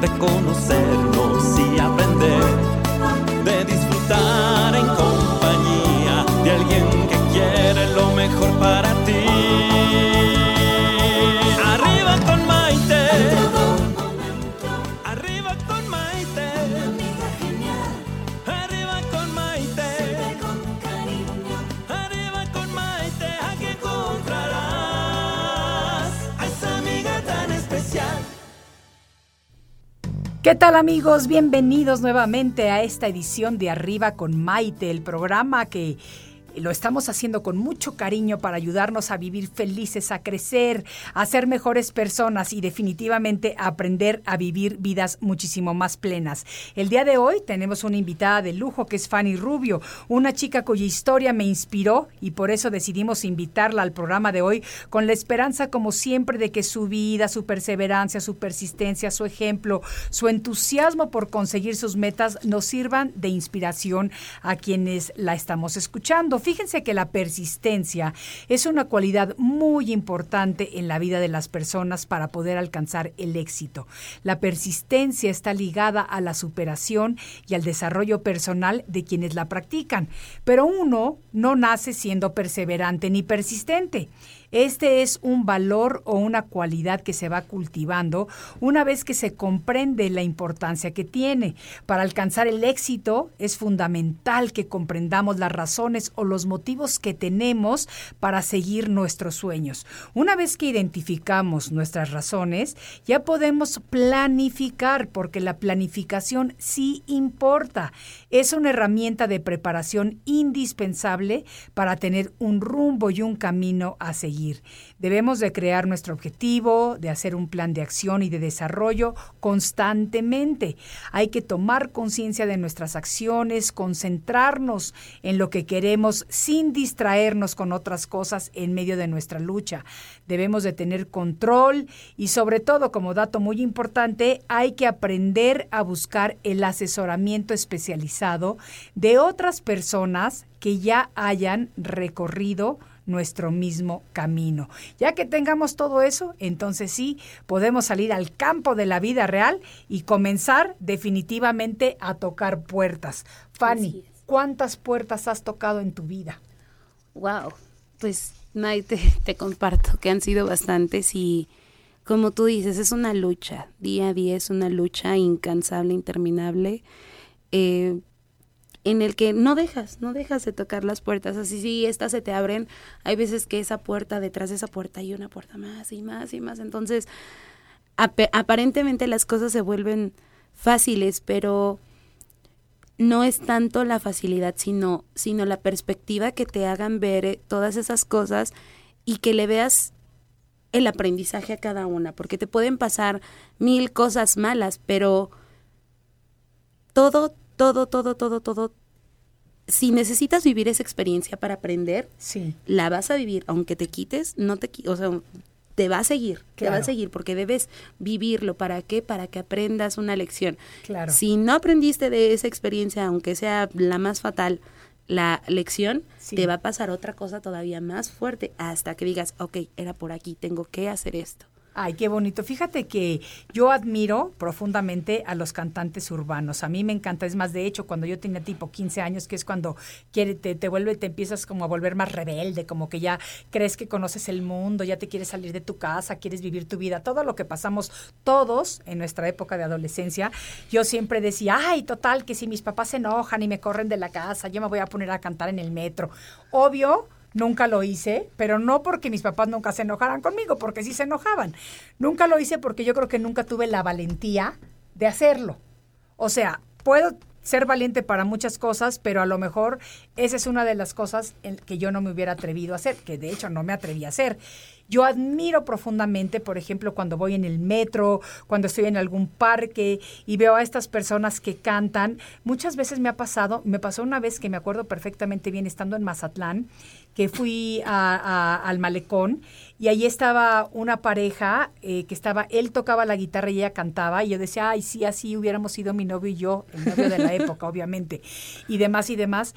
de conocernos y aprender, ¿Qué tal amigos? Bienvenidos nuevamente a esta edición de Arriba con Maite, el programa que lo estamos haciendo con mucho cariño para ayudarnos a vivir felices, a crecer, a ser mejores personas y definitivamente a aprender a vivir vidas muchísimo más plenas. El día de hoy tenemos una invitada de lujo que es Fanny Rubio, una chica cuya historia me inspiró y por eso decidimos invitarla al programa de hoy con la esperanza como siempre de que su vida, su perseverancia, su persistencia, su ejemplo, su entusiasmo por conseguir sus metas nos sirvan de inspiración a quienes la estamos escuchando. Fíjense que la persistencia es una cualidad muy importante en la vida de las personas para poder alcanzar el éxito. La persistencia está ligada a la superación y al desarrollo personal de quienes la practican, pero uno no nace siendo perseverante ni persistente. Este es un valor o una cualidad que se va cultivando una vez que se comprende la importancia que tiene. Para alcanzar el éxito es fundamental que comprendamos las razones o los motivos que tenemos para seguir nuestros sueños. Una vez que identificamos nuestras razones, ya podemos planificar, porque la planificación sí importa. Es una herramienta de preparación indispensable para tener un rumbo y un camino a seguir seguir. Debemos de crear nuestro objetivo, de hacer un plan de acción y de desarrollo constantemente. Hay que tomar conciencia de nuestras acciones, concentrarnos en lo que queremos sin distraernos con otras cosas en medio de nuestra lucha. Debemos de tener control y sobre todo, como dato muy importante, hay que aprender a buscar el asesoramiento especializado de otras personas que ya hayan recorrido nuestro mismo camino. Ya que tengamos todo eso, entonces sí, podemos salir al campo de la vida real y comenzar definitivamente a tocar puertas. Fanny, ¿cuántas puertas has tocado en tu vida? Wow, pues Maite, te comparto que han sido bastantes y como tú dices, es una lucha, día a día es una lucha incansable, interminable. Eh, en el que no dejas, no dejas de tocar las puertas. Así si estas se te abren, hay veces que esa puerta, detrás de esa puerta hay una puerta más y más y más. Entonces, aparentemente las cosas se vuelven fáciles, pero no es tanto la facilidad, sino, sino la perspectiva que te hagan ver eh, todas esas cosas y que le veas el aprendizaje a cada una, porque te pueden pasar mil cosas malas, pero todo todo, todo, todo, todo. Si necesitas vivir esa experiencia para aprender, sí. la vas a vivir, aunque te quites, no te, o sea, te va a seguir, te va a seguir, porque debes vivirlo. ¿Para qué? Para que aprendas una lección. Claro. Si no aprendiste de esa experiencia, aunque sea la más fatal, la lección, te va a pasar otra cosa todavía más fuerte hasta que digas, ok, era por aquí, tengo que hacer esto. Ay, qué bonito. Fíjate que yo admiro profundamente a los cantantes urbanos. A mí me encanta. Es más, de hecho, cuando yo tenía tipo 15 años, que es cuando quiere, te, te vuelve, te empiezas como a volver más rebelde, como que ya crees que conoces el mundo, ya te quieres salir de tu casa, quieres vivir tu vida. Todo lo que pasamos todos en nuestra época de adolescencia, yo siempre decía, ay, total, que si mis papás se enojan y me corren de la casa, yo me voy a poner a cantar en el metro. Obvio, Nunca lo hice, pero no porque mis papás nunca se enojaran conmigo, porque sí se enojaban. Nunca lo hice porque yo creo que nunca tuve la valentía de hacerlo. O sea, puedo ser valiente para muchas cosas, pero a lo mejor esa es una de las cosas que yo no me hubiera atrevido a hacer, que de hecho no me atreví a hacer. Yo admiro profundamente, por ejemplo, cuando voy en el metro, cuando estoy en algún parque y veo a estas personas que cantan. Muchas veces me ha pasado, me pasó una vez que me acuerdo perfectamente bien estando en Mazatlán, que fui al malecón y ahí estaba una pareja eh, que estaba, él tocaba la guitarra y ella cantaba y yo decía, ay, sí, así hubiéramos sido mi novio y yo, el novio de la época, obviamente, y demás y demás.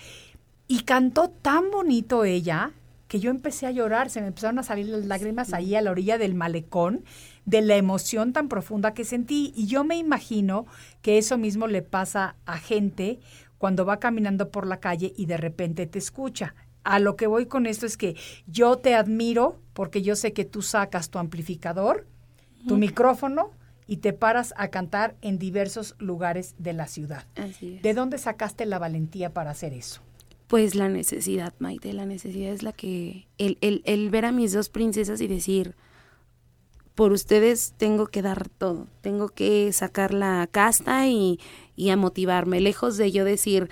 Y cantó tan bonito ella que yo empecé a llorar, se me empezaron a salir las lágrimas ahí a la orilla del malecón de la emoción tan profunda que sentí. Y yo me imagino que eso mismo le pasa a gente cuando va caminando por la calle y de repente te escucha. A lo que voy con esto es que yo te admiro porque yo sé que tú sacas tu amplificador, tu micrófono y te paras a cantar en diversos lugares de la ciudad. ¿De dónde sacaste la valentía para hacer eso? Pues la necesidad, Maite, la necesidad es la que, el, el, el ver a mis dos princesas y decir, por ustedes tengo que dar todo, tengo que sacar la casta y, y a motivarme, lejos de yo decir,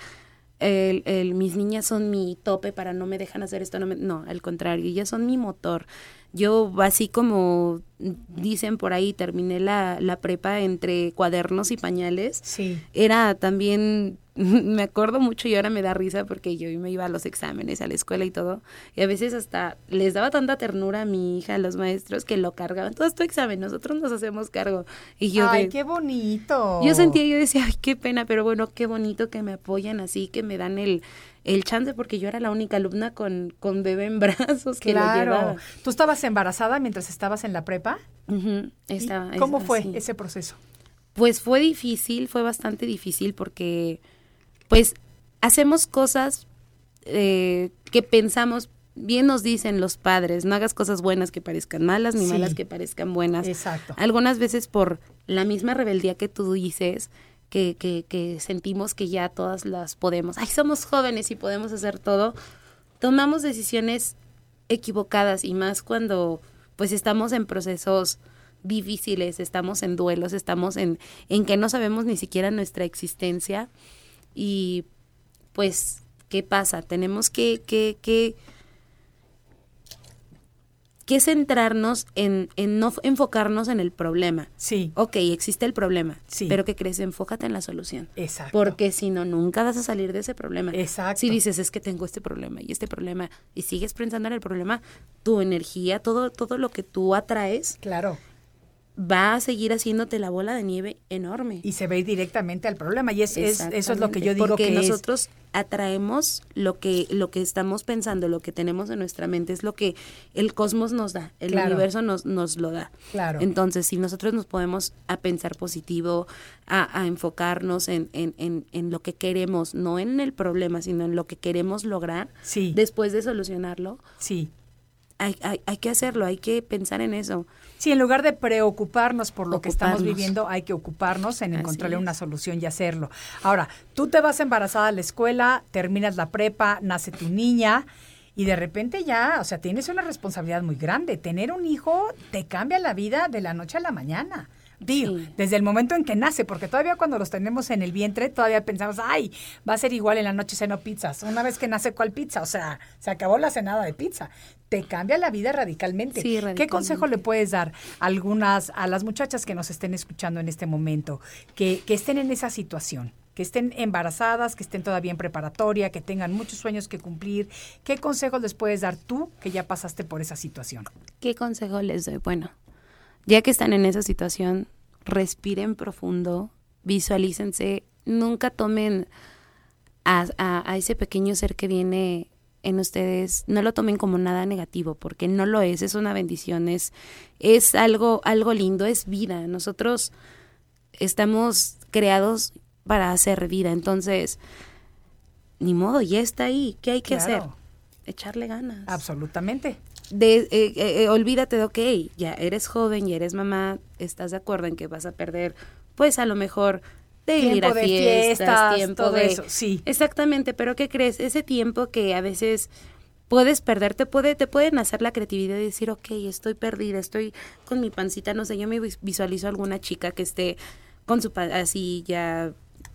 el, el, mis niñas son mi tope para no me dejan hacer esto, no, me, no, al contrario, ellas son mi motor. Yo, así como dicen por ahí, terminé la, la prepa entre cuadernos y pañales. Sí. Era también me acuerdo mucho y ahora me da risa porque yo me iba a los exámenes, a la escuela y todo, y a veces hasta les daba tanta ternura a mi hija, a los maestros, que lo cargaban. Todo tu examen, nosotros nos hacemos cargo. Y yo ¡Ay, qué bonito! Yo sentía, yo decía, ay, qué pena, pero bueno, qué bonito que me apoyan así, que me dan el, el chance, porque yo era la única alumna con, con bebé en brazos que lo llevaba. ¿Tú estabas embarazada mientras estabas en la prepa? ¿Cómo es- fue así. ese proceso? Pues fue difícil, fue bastante difícil porque pues hacemos cosas eh, que pensamos, bien nos dicen los padres, no hagas cosas buenas que parezcan malas ni Sí. malas que parezcan buenas. Exacto. Algunas veces por la misma rebeldía que tú dices, que, que, que sentimos que ya todas las podemos, ay, somos jóvenes y podemos hacer todo, tomamos decisiones equivocadas y más cuando pues estamos en procesos difíciles, estamos en duelos, estamos en, en que no sabemos ni siquiera nuestra existencia y pues, ¿qué pasa? Tenemos que, que, que, que centrarnos en, en no enfocarnos en el problema. Sí, Ok, existe el problema, Sí. pero ¿qué crees? Enfócate en la solución. exacto. Porque si no, nunca vas a salir de ese problema. Exacto. Si dices, es que tengo este problema y este problema, y sigues pensando en el problema, tu energía, todo, todo lo que tú atraes, Claro. Va a seguir haciéndote la bola de nieve enorme. Y se ve directamente al problema. Y es, es- eso es lo que yo digo Porque que es- nosotros atraemos lo que, lo que estamos pensando, lo que tenemos en nuestra mente, es lo que el cosmos nos da, el Claro. universo nos, nos lo da. Claro. Entonces, si nosotros nos podemos a pensar positivo, a, a enfocarnos en, en, en, en lo que queremos, no en el problema, sino en lo que queremos lograr, Sí. después de solucionarlo, Sí. Hay, hay, hay que hacerlo, hay que pensar en eso. Sí, en lugar de preocuparnos por lo que estamos viviendo, hay que ocuparnos en encontrarle una solución y hacerlo. Ahora, tú te vas embarazada a la escuela, terminas la prepa, nace tu niña y de repente ya, o sea, tienes una responsabilidad muy grande. Tener un hijo te cambia la vida de la noche a la mañana. Digo, Sí. desde el momento en que nace, porque todavía cuando los tenemos en el vientre, todavía pensamos, ay, va a ser igual en la noche ceno pizzas. Una vez que nace, ¿cuál pizza? O sea, se acabó la cenada de pizza. Te cambia la vida radicalmente. Sí, ¿Qué consejo le puedes dar a algunas, a las muchachas que nos estén escuchando en este momento, que, que estén en esa situación? que estén embarazadas, que estén todavía en preparatoria, que tengan muchos sueños que cumplir. ¿Qué consejos les puedes dar tú que ya pasaste por esa situación? ¿Qué consejo les doy? Bueno, ya que están en esa situación, respiren profundo, visualícense, nunca tomen a, a- a ese pequeño ser que viene en ustedes, no lo tomen como nada negativo, porque no lo es, es una bendición, es, es algo, algo lindo, es vida. Nosotros estamos creados para hacer vida, entonces, ni modo, ya está ahí, ¿qué hay que hacer? Claro. Echarle ganas Absolutamente. De, eh, eh, eh, olvídate de, ok, ya eres joven, ya eres mamá, estás de acuerdo en que vas a perder, pues a lo mejor de ir Tiempo a de fiestas, fiestas, tiempo todo de... eso, sí. Exactamente, pero ¿qué crees? Ese tiempo que a veces puedes perder, te, puede, te pueden hacer la creatividad de decir, ok, estoy perdida, estoy con mi pancita, no sé, yo me vis- visualizo a alguna chica que esté con su así ya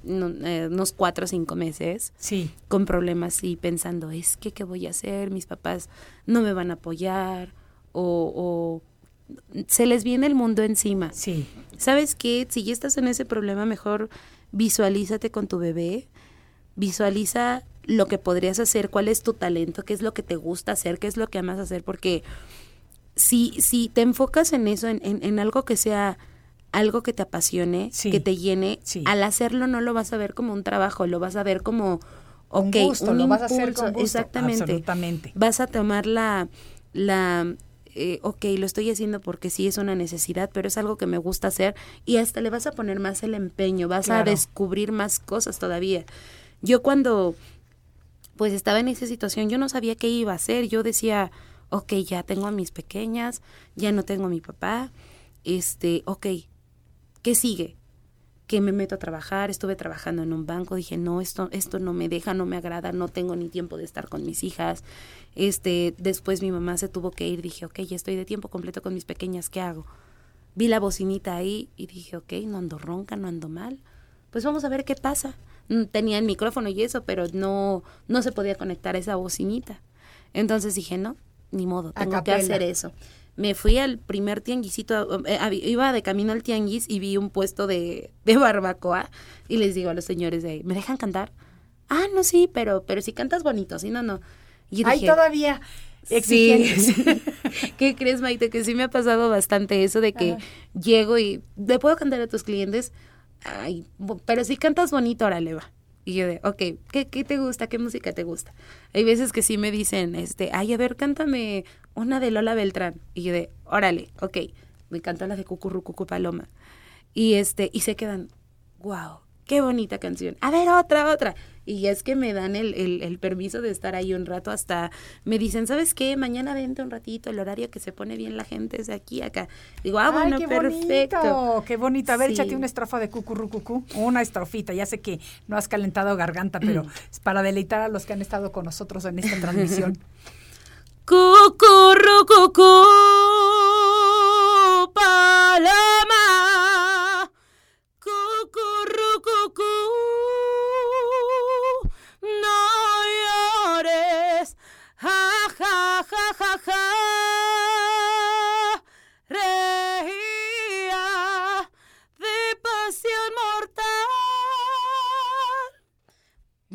no, eh, unos cuatro o cinco meses Sí, con problemas y pensando, es que, ¿qué voy a hacer? Mis papás no me van a apoyar o, o se les viene el mundo encima. sí. ¿Sabes qué? Si ya estás en ese problema, mejor visualízate con tu bebé, visualiza lo que podrías hacer, cuál es tu talento, qué es lo que te gusta hacer, qué es lo que amas hacer, porque si, si te enfocas en eso, en, en- en algo que sea algo que te apasione, Sí. que te llene, Sí. al hacerlo no lo vas a ver como un trabajo, lo vas a ver como, ok, gusto, un lo vas a hacer con gusto. exactamente. Absolutamente. Vas a tomar la, la eh, ok, lo estoy haciendo porque sí es una necesidad, pero es algo que me gusta hacer y hasta le vas a poner más el empeño, vas Claro. a descubrir más cosas todavía. Yo cuando pues estaba en esa situación, yo no sabía qué iba a hacer, yo decía, ok, ya tengo a mis pequeñas, ya no tengo a mi papá, este, ok, ¿qué sigue? que me meto a trabajar, estuve trabajando en un banco, dije, no, esto, esto no me deja, no me agrada, no tengo ni tiempo de estar con mis hijas. Este, después mi mamá se tuvo que ir, dije, ok, ya estoy de tiempo completo con mis pequeñas, ¿qué hago? Vi la bocinita ahí y dije, ok, no ando ronca, no ando mal, pues vamos a ver qué pasa. Mm, Tenía el micrófono y eso, pero no, no se podía conectar esa bocinita. Entonces dije, no, ni modo, tengo que hacer eso. Me fui al primer tianguisito, eh, iba de camino al tianguis y vi un puesto de, de barbacoa y les digo a los señores de ahí, ¿me dejan cantar? Ah, no, sí, pero, pero si cantas bonito, si no, no. Y Ay, dije, todavía Sí. exigentes. ¿Qué crees, Maite? Que sí me ha pasado bastante eso de que Ajá. llego y le puedo cantar a tus clientes, ay, pero si cantas bonito, órale va. Y yo de, ok, ¿qué, ¿qué te gusta? ¿Qué música te gusta? Hay veces que sí me dicen, este, ay, a ver, cántame una de Lola Beltrán. Y yo de, órale, ok, me cantan las de Cucurru Cucu Paloma. Y este, y se quedan, wow, qué bonita canción. A ver, otra, otra. Y es que me dan el, el, el permiso de estar ahí un rato hasta me dicen, ¿sabes qué? Mañana vente un ratito, el horario que se pone bien la gente es de aquí a acá. Digo, ah, bueno, Ay, qué perfecto. bonito, qué bonito. A ver, Sí. échate una estrofa de cucurrucucú, una estrofita. Ya sé que no has calentado garganta, pero es para deleitar a los que han estado con nosotros en esta transmisión. Cucurru cucú,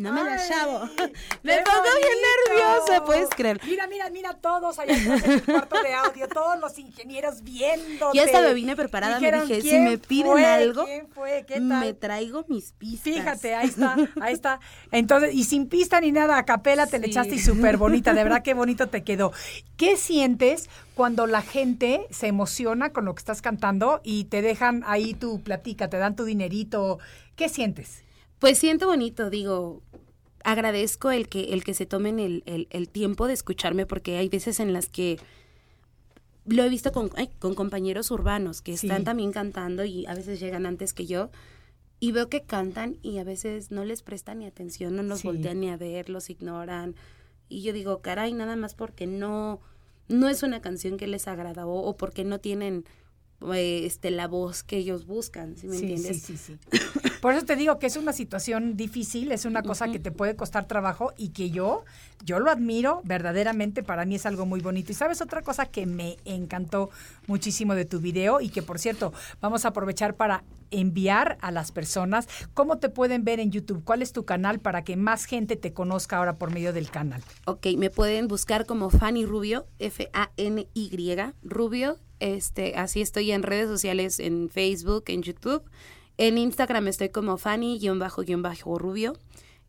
No me la qué Me pongo bien nerviosa, puedes creer. Mira, mira, mira todos allá atrás en el cuarto de audio, todos los ingenieros viendo. Yo hasta me vine preparada, me dije, si "¿Quién me piden fue? algo, ¿Quién fue? ¿Qué tal? me traigo mis pistas. Fíjate, ahí está, ahí está. Entonces, y sin pista ni nada, a capela te le Sí. echaste y súper bonita, de verdad qué bonito te quedó. ¿Qué sientes cuando la gente se emociona con lo que estás cantando y te dejan ahí tu platica, te dan tu dinerito? ¿Qué sientes? Pues siento bonito, digo, agradezco el que, el que se tomen el, el- el tiempo de escucharme porque hay veces en las que lo he visto con, ay, con compañeros urbanos que Sí. están también cantando y a veces llegan antes que yo y veo que cantan y a veces no les prestan ni atención, no los Sí. voltean ni a ver, los ignoran. Y yo digo, caray, nada más porque no, no es una canción que les agrada o, o porque no tienen eh, este, la voz que ellos buscan, ¿sí me sí, entiendes? sí, sí, sí. Por eso te digo que es una situación difícil, es una cosa que te puede costar trabajo y que yo, yo lo admiro verdaderamente, para mí es algo muy bonito. Y sabes otra cosa que me encantó muchísimo de tu video y que por cierto vamos a aprovechar para enviar a las personas cómo te pueden ver en YouTube, cuál es tu canal para que más gente te conozca ahora por medio del canal. Ok, me pueden buscar como Fanny Rubio, F-A-N-Y, Rubio. Este, así estoy en redes sociales, en Facebook, en YouTube. En Instagram estoy como Fanny-Rubio.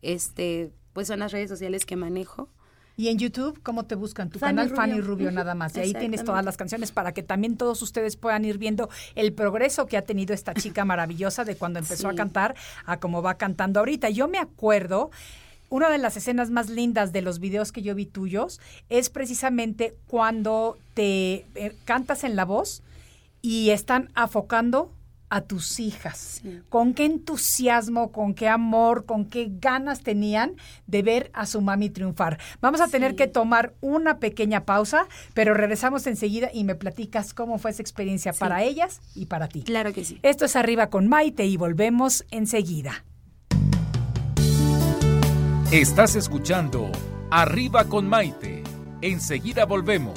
Este, pues son las redes sociales que manejo. Y en YouTube, ¿cómo te buscan? Tu Fanny canal Rubio. Fanny Rubio nada más. Y ahí tienes todas las canciones para que también todos ustedes puedan ir viendo el progreso que ha tenido esta chica maravillosa de cuando empezó a cantar a cómo va cantando ahorita. Yo me acuerdo, una de las escenas más lindas de los videos que yo vi tuyos es precisamente cuando te eh, cantas en la voz y están afocando a tus hijas. Sí. Con qué entusiasmo, con qué amor, con qué ganas tenían de ver a su mami triunfar. Vamos a tener que tomar una pequeña pausa, pero regresamos enseguida y me platicas cómo fue esa experiencia Sí. para ellas y para ti. Claro que sí. Esto es Arriba con Maite y volvemos enseguida. Estás escuchando Arriba con Maite. Enseguida volvemos.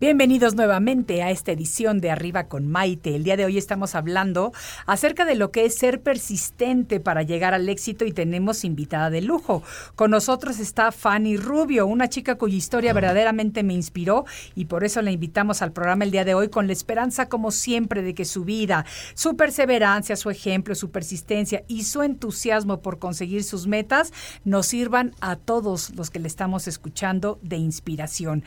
Bienvenidos nuevamente a esta edición de Arriba con Maite. El día de hoy estamos hablando acerca de lo que es ser persistente para llegar al éxito y tenemos invitada de lujo. Con nosotros está Fanny Rubio, una chica cuya historia verdaderamente me inspiró y por eso la invitamos al programa el día de hoy con la esperanza como siempre de que su vida, su perseverancia, su ejemplo, su persistencia y su entusiasmo por conseguir sus metas nos sirvan a todos los que le estamos escuchando de inspiración.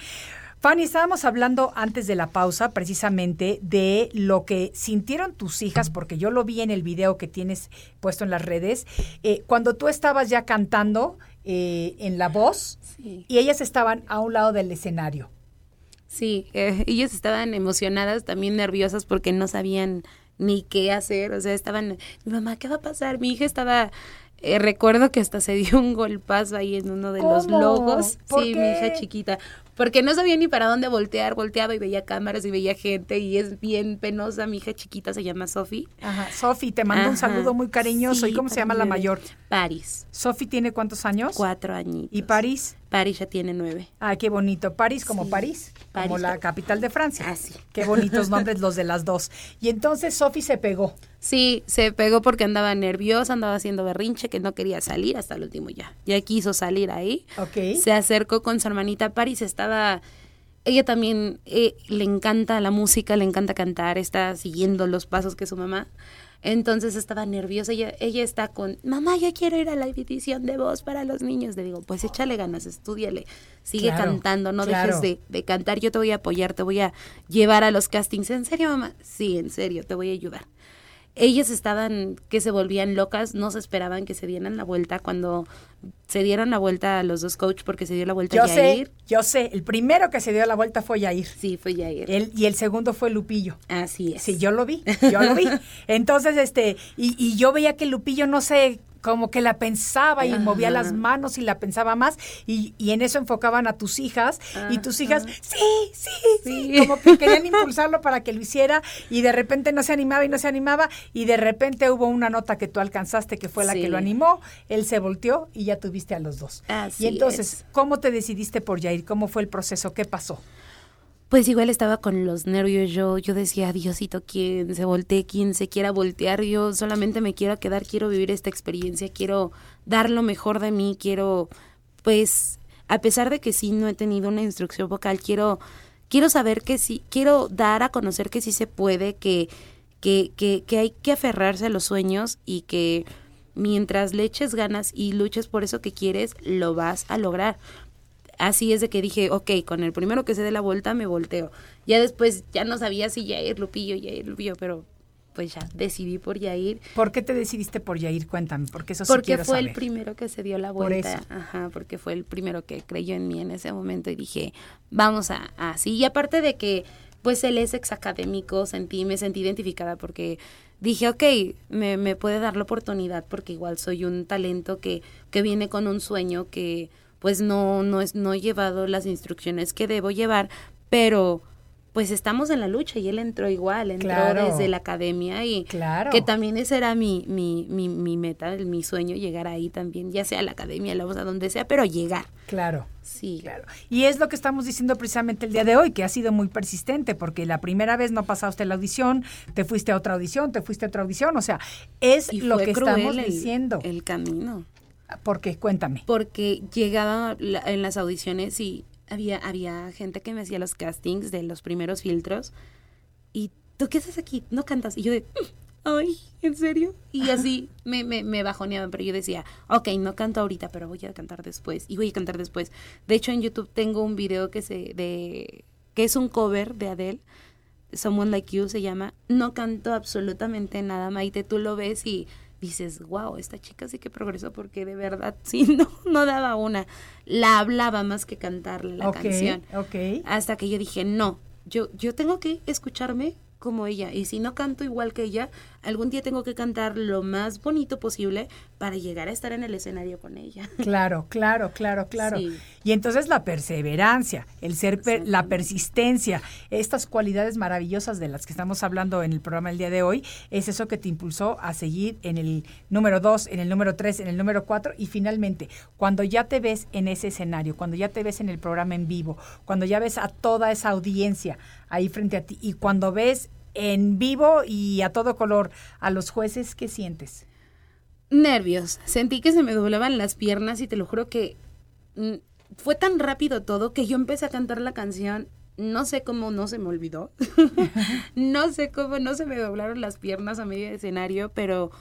Fanny, estábamos hablando antes de la pausa precisamente de lo que sintieron tus hijas, porque yo lo vi en el video que tienes puesto en las redes, eh, cuando tú estabas ya cantando eh, en la voz y ellas estaban a un lado del escenario. Sí, eh, ellas estaban emocionadas, también nerviosas porque no sabían ni qué hacer, o sea, estaban, mi mamá, ¿qué va a pasar? Mi hija estaba eh, recuerdo que hasta se dio un golpazo ahí en uno de los logos. Sí, mi hija chiquita. Porque no sabía ni para dónde voltear, volteaba y veía cámaras y veía gente y es bien penosa. Mi hija chiquita se llama Sofi. Ajá, Sofi, te mando un saludo muy cariñoso. ¿Y cómo se llama la mayor? Paris. Sofi tiene cuántos años? Cuatro añitos. ¿Y Paris? París ya tiene nueve. Ay, qué bonito. París como París, como la capital de Francia. Ah, sí. Qué bonitos nombres los de las dos. Y entonces Sofi se pegó. Sí, se pegó porque andaba nerviosa, andaba haciendo berrinche, que no quería salir hasta el último ya. Ya quiso salir ahí. Ok. Se acercó con su hermanita París, estaba... Ella también eh, le encanta la música, le encanta cantar, está siguiendo los pasos que su mamá. Entonces estaba nerviosa. Ella, ella está con, mamá, yo quiero ir a la edición de voz para los niños. Le digo, pues échale ganas, estudiale, sigue cantando, no dejes de, de, cantar. Yo te voy a apoyar, te voy a llevar a los castings. ¿En serio, mamá? Sí, en serio, te voy a ayudar ellas estaban que se volvían locas, no se esperaban que se dieran la vuelta cuando se dieron la vuelta a los dos coach porque se dio la vuelta yo Yair. Sé, yo sé, el primero que se dio la vuelta fue Yair. Sí, fue Yair. El, y el segundo fue Lupillo. Así es. Sí, yo lo vi, yo lo vi. Entonces, este, y, y yo veía que Lupillo no sé como que la pensaba y movía las manos y la pensaba más y, y en eso enfocaban a tus hijas y tus hijas, sí, sí, sí, como que querían impulsarlo para que lo hiciera y de repente no se animaba y no se animaba y de repente hubo una nota que tú alcanzaste que fue la que lo animó, él se volteó y ya tuviste a los dos. Así y entonces, es. ¿cómo te decidiste por Jair? ¿Cómo fue el proceso? ¿Qué pasó? Pues igual estaba con los nervios yo, yo decía, Diosito, quien se voltee, quien se quiera voltear, yo solamente me quiero quedar, quiero vivir esta experiencia, quiero dar lo mejor de mí, quiero, pues, a pesar de que sí no he tenido una instrucción vocal, quiero, quiero saber que sí, quiero dar a conocer que sí se puede, que, que, que, que hay que aferrarse a los sueños y que mientras le eches ganas y luches por eso que quieres, lo vas a lograr así es de que dije, ok, con el primero que se dé la vuelta me volteo. Ya después ya no sabía si Yair Lupillo, Yair Lupillo, pero pues ya decidí por Yair. ¿Por qué te decidiste por Yair? Cuéntame, porque eso sí Porque quiero fue saber. el primero que se dio la vuelta. Ajá, porque fue el primero que creyó en mí en ese momento y dije, vamos a así. Y aparte de que pues él es exacadémico, sentí, me sentí identificada porque dije, ok, me, me puede dar la oportunidad porque igual soy un talento que, que viene con un sueño que pues no, no, es, no he llevado las instrucciones que debo llevar, pero pues estamos en la lucha y él entró igual, entró Claro. desde la academia y Claro. que también ese era mi, mi, mi, mi meta, mi sueño, llegar ahí también, ya sea a la academia, la a donde sea, pero llegar. Claro. Sí. Claro. Y es lo que estamos diciendo precisamente el día de hoy, que ha sido muy persistente, porque la primera vez no pasaste la audición, te fuiste a otra audición, te fuiste a otra audición, o sea, es Y lo que estamos el- diciendo. El camino. Porque cuéntame. Porque llegaba la- en las audiciones y había, había gente que me hacía los castings de los primeros filtros. Y tú, ¿qué haces aquí? No cantas. Y yo de, ay, ¿en serio? Y así me, me, me bajoneaban, pero yo decía, ok, no canto ahorita, pero voy a cantar después. Y voy a cantar después. De hecho, en YouTube tengo un video que se, de, que es un cover de Adele. Someone Like You se llama. No canto absolutamente nada, Maite. Tú lo ves y dices, wow, esta chica sí que progresó porque de verdad, sí, no, no daba una. La hablaba más que cantar la canción. ok. Hasta que yo dije, no, yo, yo tengo que escucharme como ella. Y si no canto igual que ella, algún día tengo que cantar lo más bonito posible para llegar a estar en el escenario con ella. Claro, claro, claro, claro. Y entonces la perseverancia, el ser la persistencia, estas cualidades maravillosas de las que estamos hablando en el programa el día de hoy, es eso que te impulsó a seguir en el número dos, en el número tres, en el número cuatro y finalmente, cuando ya te ves en ese escenario, cuando ya te ves en el programa en vivo, cuando ya ves a toda esa audiencia ahí frente a ti y cuando ves en vivo y a todo color a los jueces, ¿qué sientes? Nervios. Sentí que se me doblaban las piernas y te lo juro que mm, fue tan rápido todo que yo empecé a cantar la canción. No sé cómo no se me olvidó. no sé cómo no se me doblaron las piernas a medio escenario, pero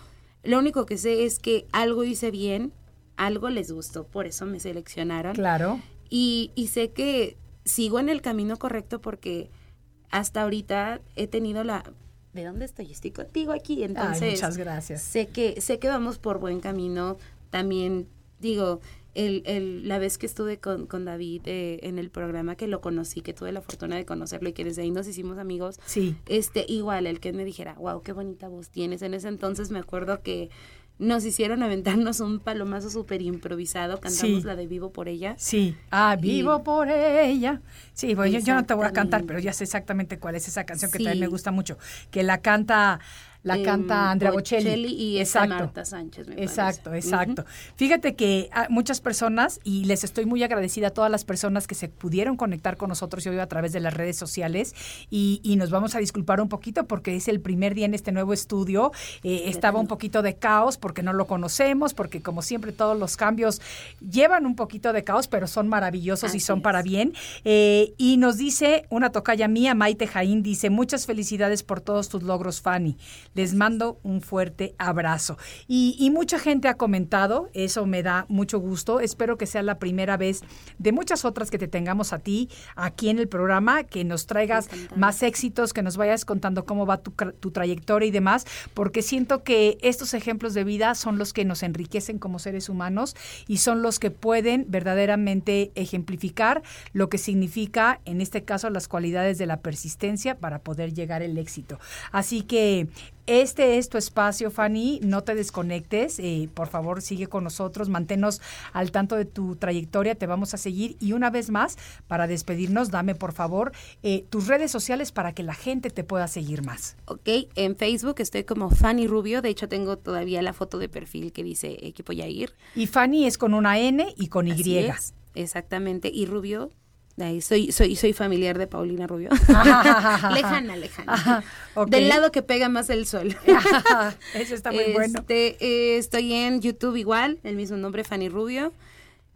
lo único que sé es que algo hice bien, algo les gustó, por eso me seleccionaron. Claro. Y, y sé que sigo en el camino correcto porque hasta ahorita he tenido la ¿de dónde estoy? Estoy contigo aquí, entonces muchas gracias. Sé que sé que vamos por buen camino. También digo, el, el, la vez que estuve con, con David eh, en el programa, que lo conocí, que tuve la fortuna de conocerlo y que desde ahí nos hicimos amigos, sí. este, igual, el que me dijera, wow, qué bonita voz tienes. En ese entonces me acuerdo que nos hicieron aventarnos un palomazo súper improvisado, cantamos la de Vivo por ella. Sí, ah, Vivo por ella. Sí, bueno, yo, no te voy a cantar, pero ya sé exactamente cuál es esa canción que también me gusta mucho, que la canta la em, canta Andrea Bocelli. y exacto. Marta Sánchez. Me exacto, exacto. Fíjate que muchas personas, y les estoy muy agradecida a todas las personas que se pudieron conectar con nosotros hoy a través de las redes sociales, y, y nos vamos a disculpar un poquito porque es el primer día en este nuevo estudio. Eh, estaba un poquito de caos porque no lo conocemos, porque como siempre todos los cambios llevan un poquito de caos, pero son maravillosos y son para bien. Eh, y nos dice una tocaya mía, Maite Jaín, dice, muchas felicidades por todos tus logros, Fanny. Les mando un fuerte abrazo. Y, mucha gente ha comentado, eso me da mucho gusto. Espero que sea la primera vez de muchas otras que te tengamos a ti aquí en el programa, que nos traigas más éxitos, que nos vayas contando cómo va tu, tu trayectoria y demás, porque siento que estos ejemplos de vida son los que nos enriquecen como seres humanos y son los que pueden verdaderamente ejemplificar lo que significa, en este caso, las cualidades de la persistencia para poder llegar al éxito. Así que este es tu espacio, Fanny. No te desconectes. Eh, por favor, sigue con nosotros. Manténnos al tanto de tu trayectoria. Te vamos a seguir. Y una vez más, para despedirnos, dame por favor eh, tus redes sociales para que la gente te pueda seguir más. Ok, en Facebook estoy como Fanny Rubio. De hecho, tengo todavía la foto de perfil que dice Equipo Yair. Y Fanny es con una N y con Y. exactamente. Y Rubio soy, soy, soy familiar de Paulina Rubio. lejana, lejana. Del lado que pega más el sol. Eso está muy bueno. Este, eh, estoy en YouTube igual, el mismo nombre, Fanny Rubio.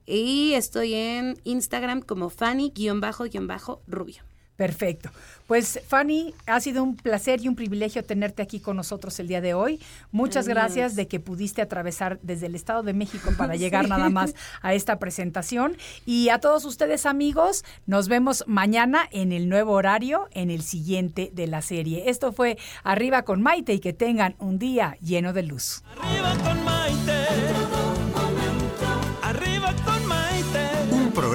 Y estoy en Instagram como Fanny-Rubio. Perfecto. Pues Fanny, ha sido un placer y un privilegio tenerte aquí con nosotros el día de hoy. Muchas gracias de que pudiste atravesar desde el Estado de México para llegar nada más a esta presentación. Y a todos ustedes amigos, nos vemos mañana en el nuevo horario, en el siguiente de la serie. Esto fue Arriba con Maite y que tengan un día lleno de luz. Arriba con Maite.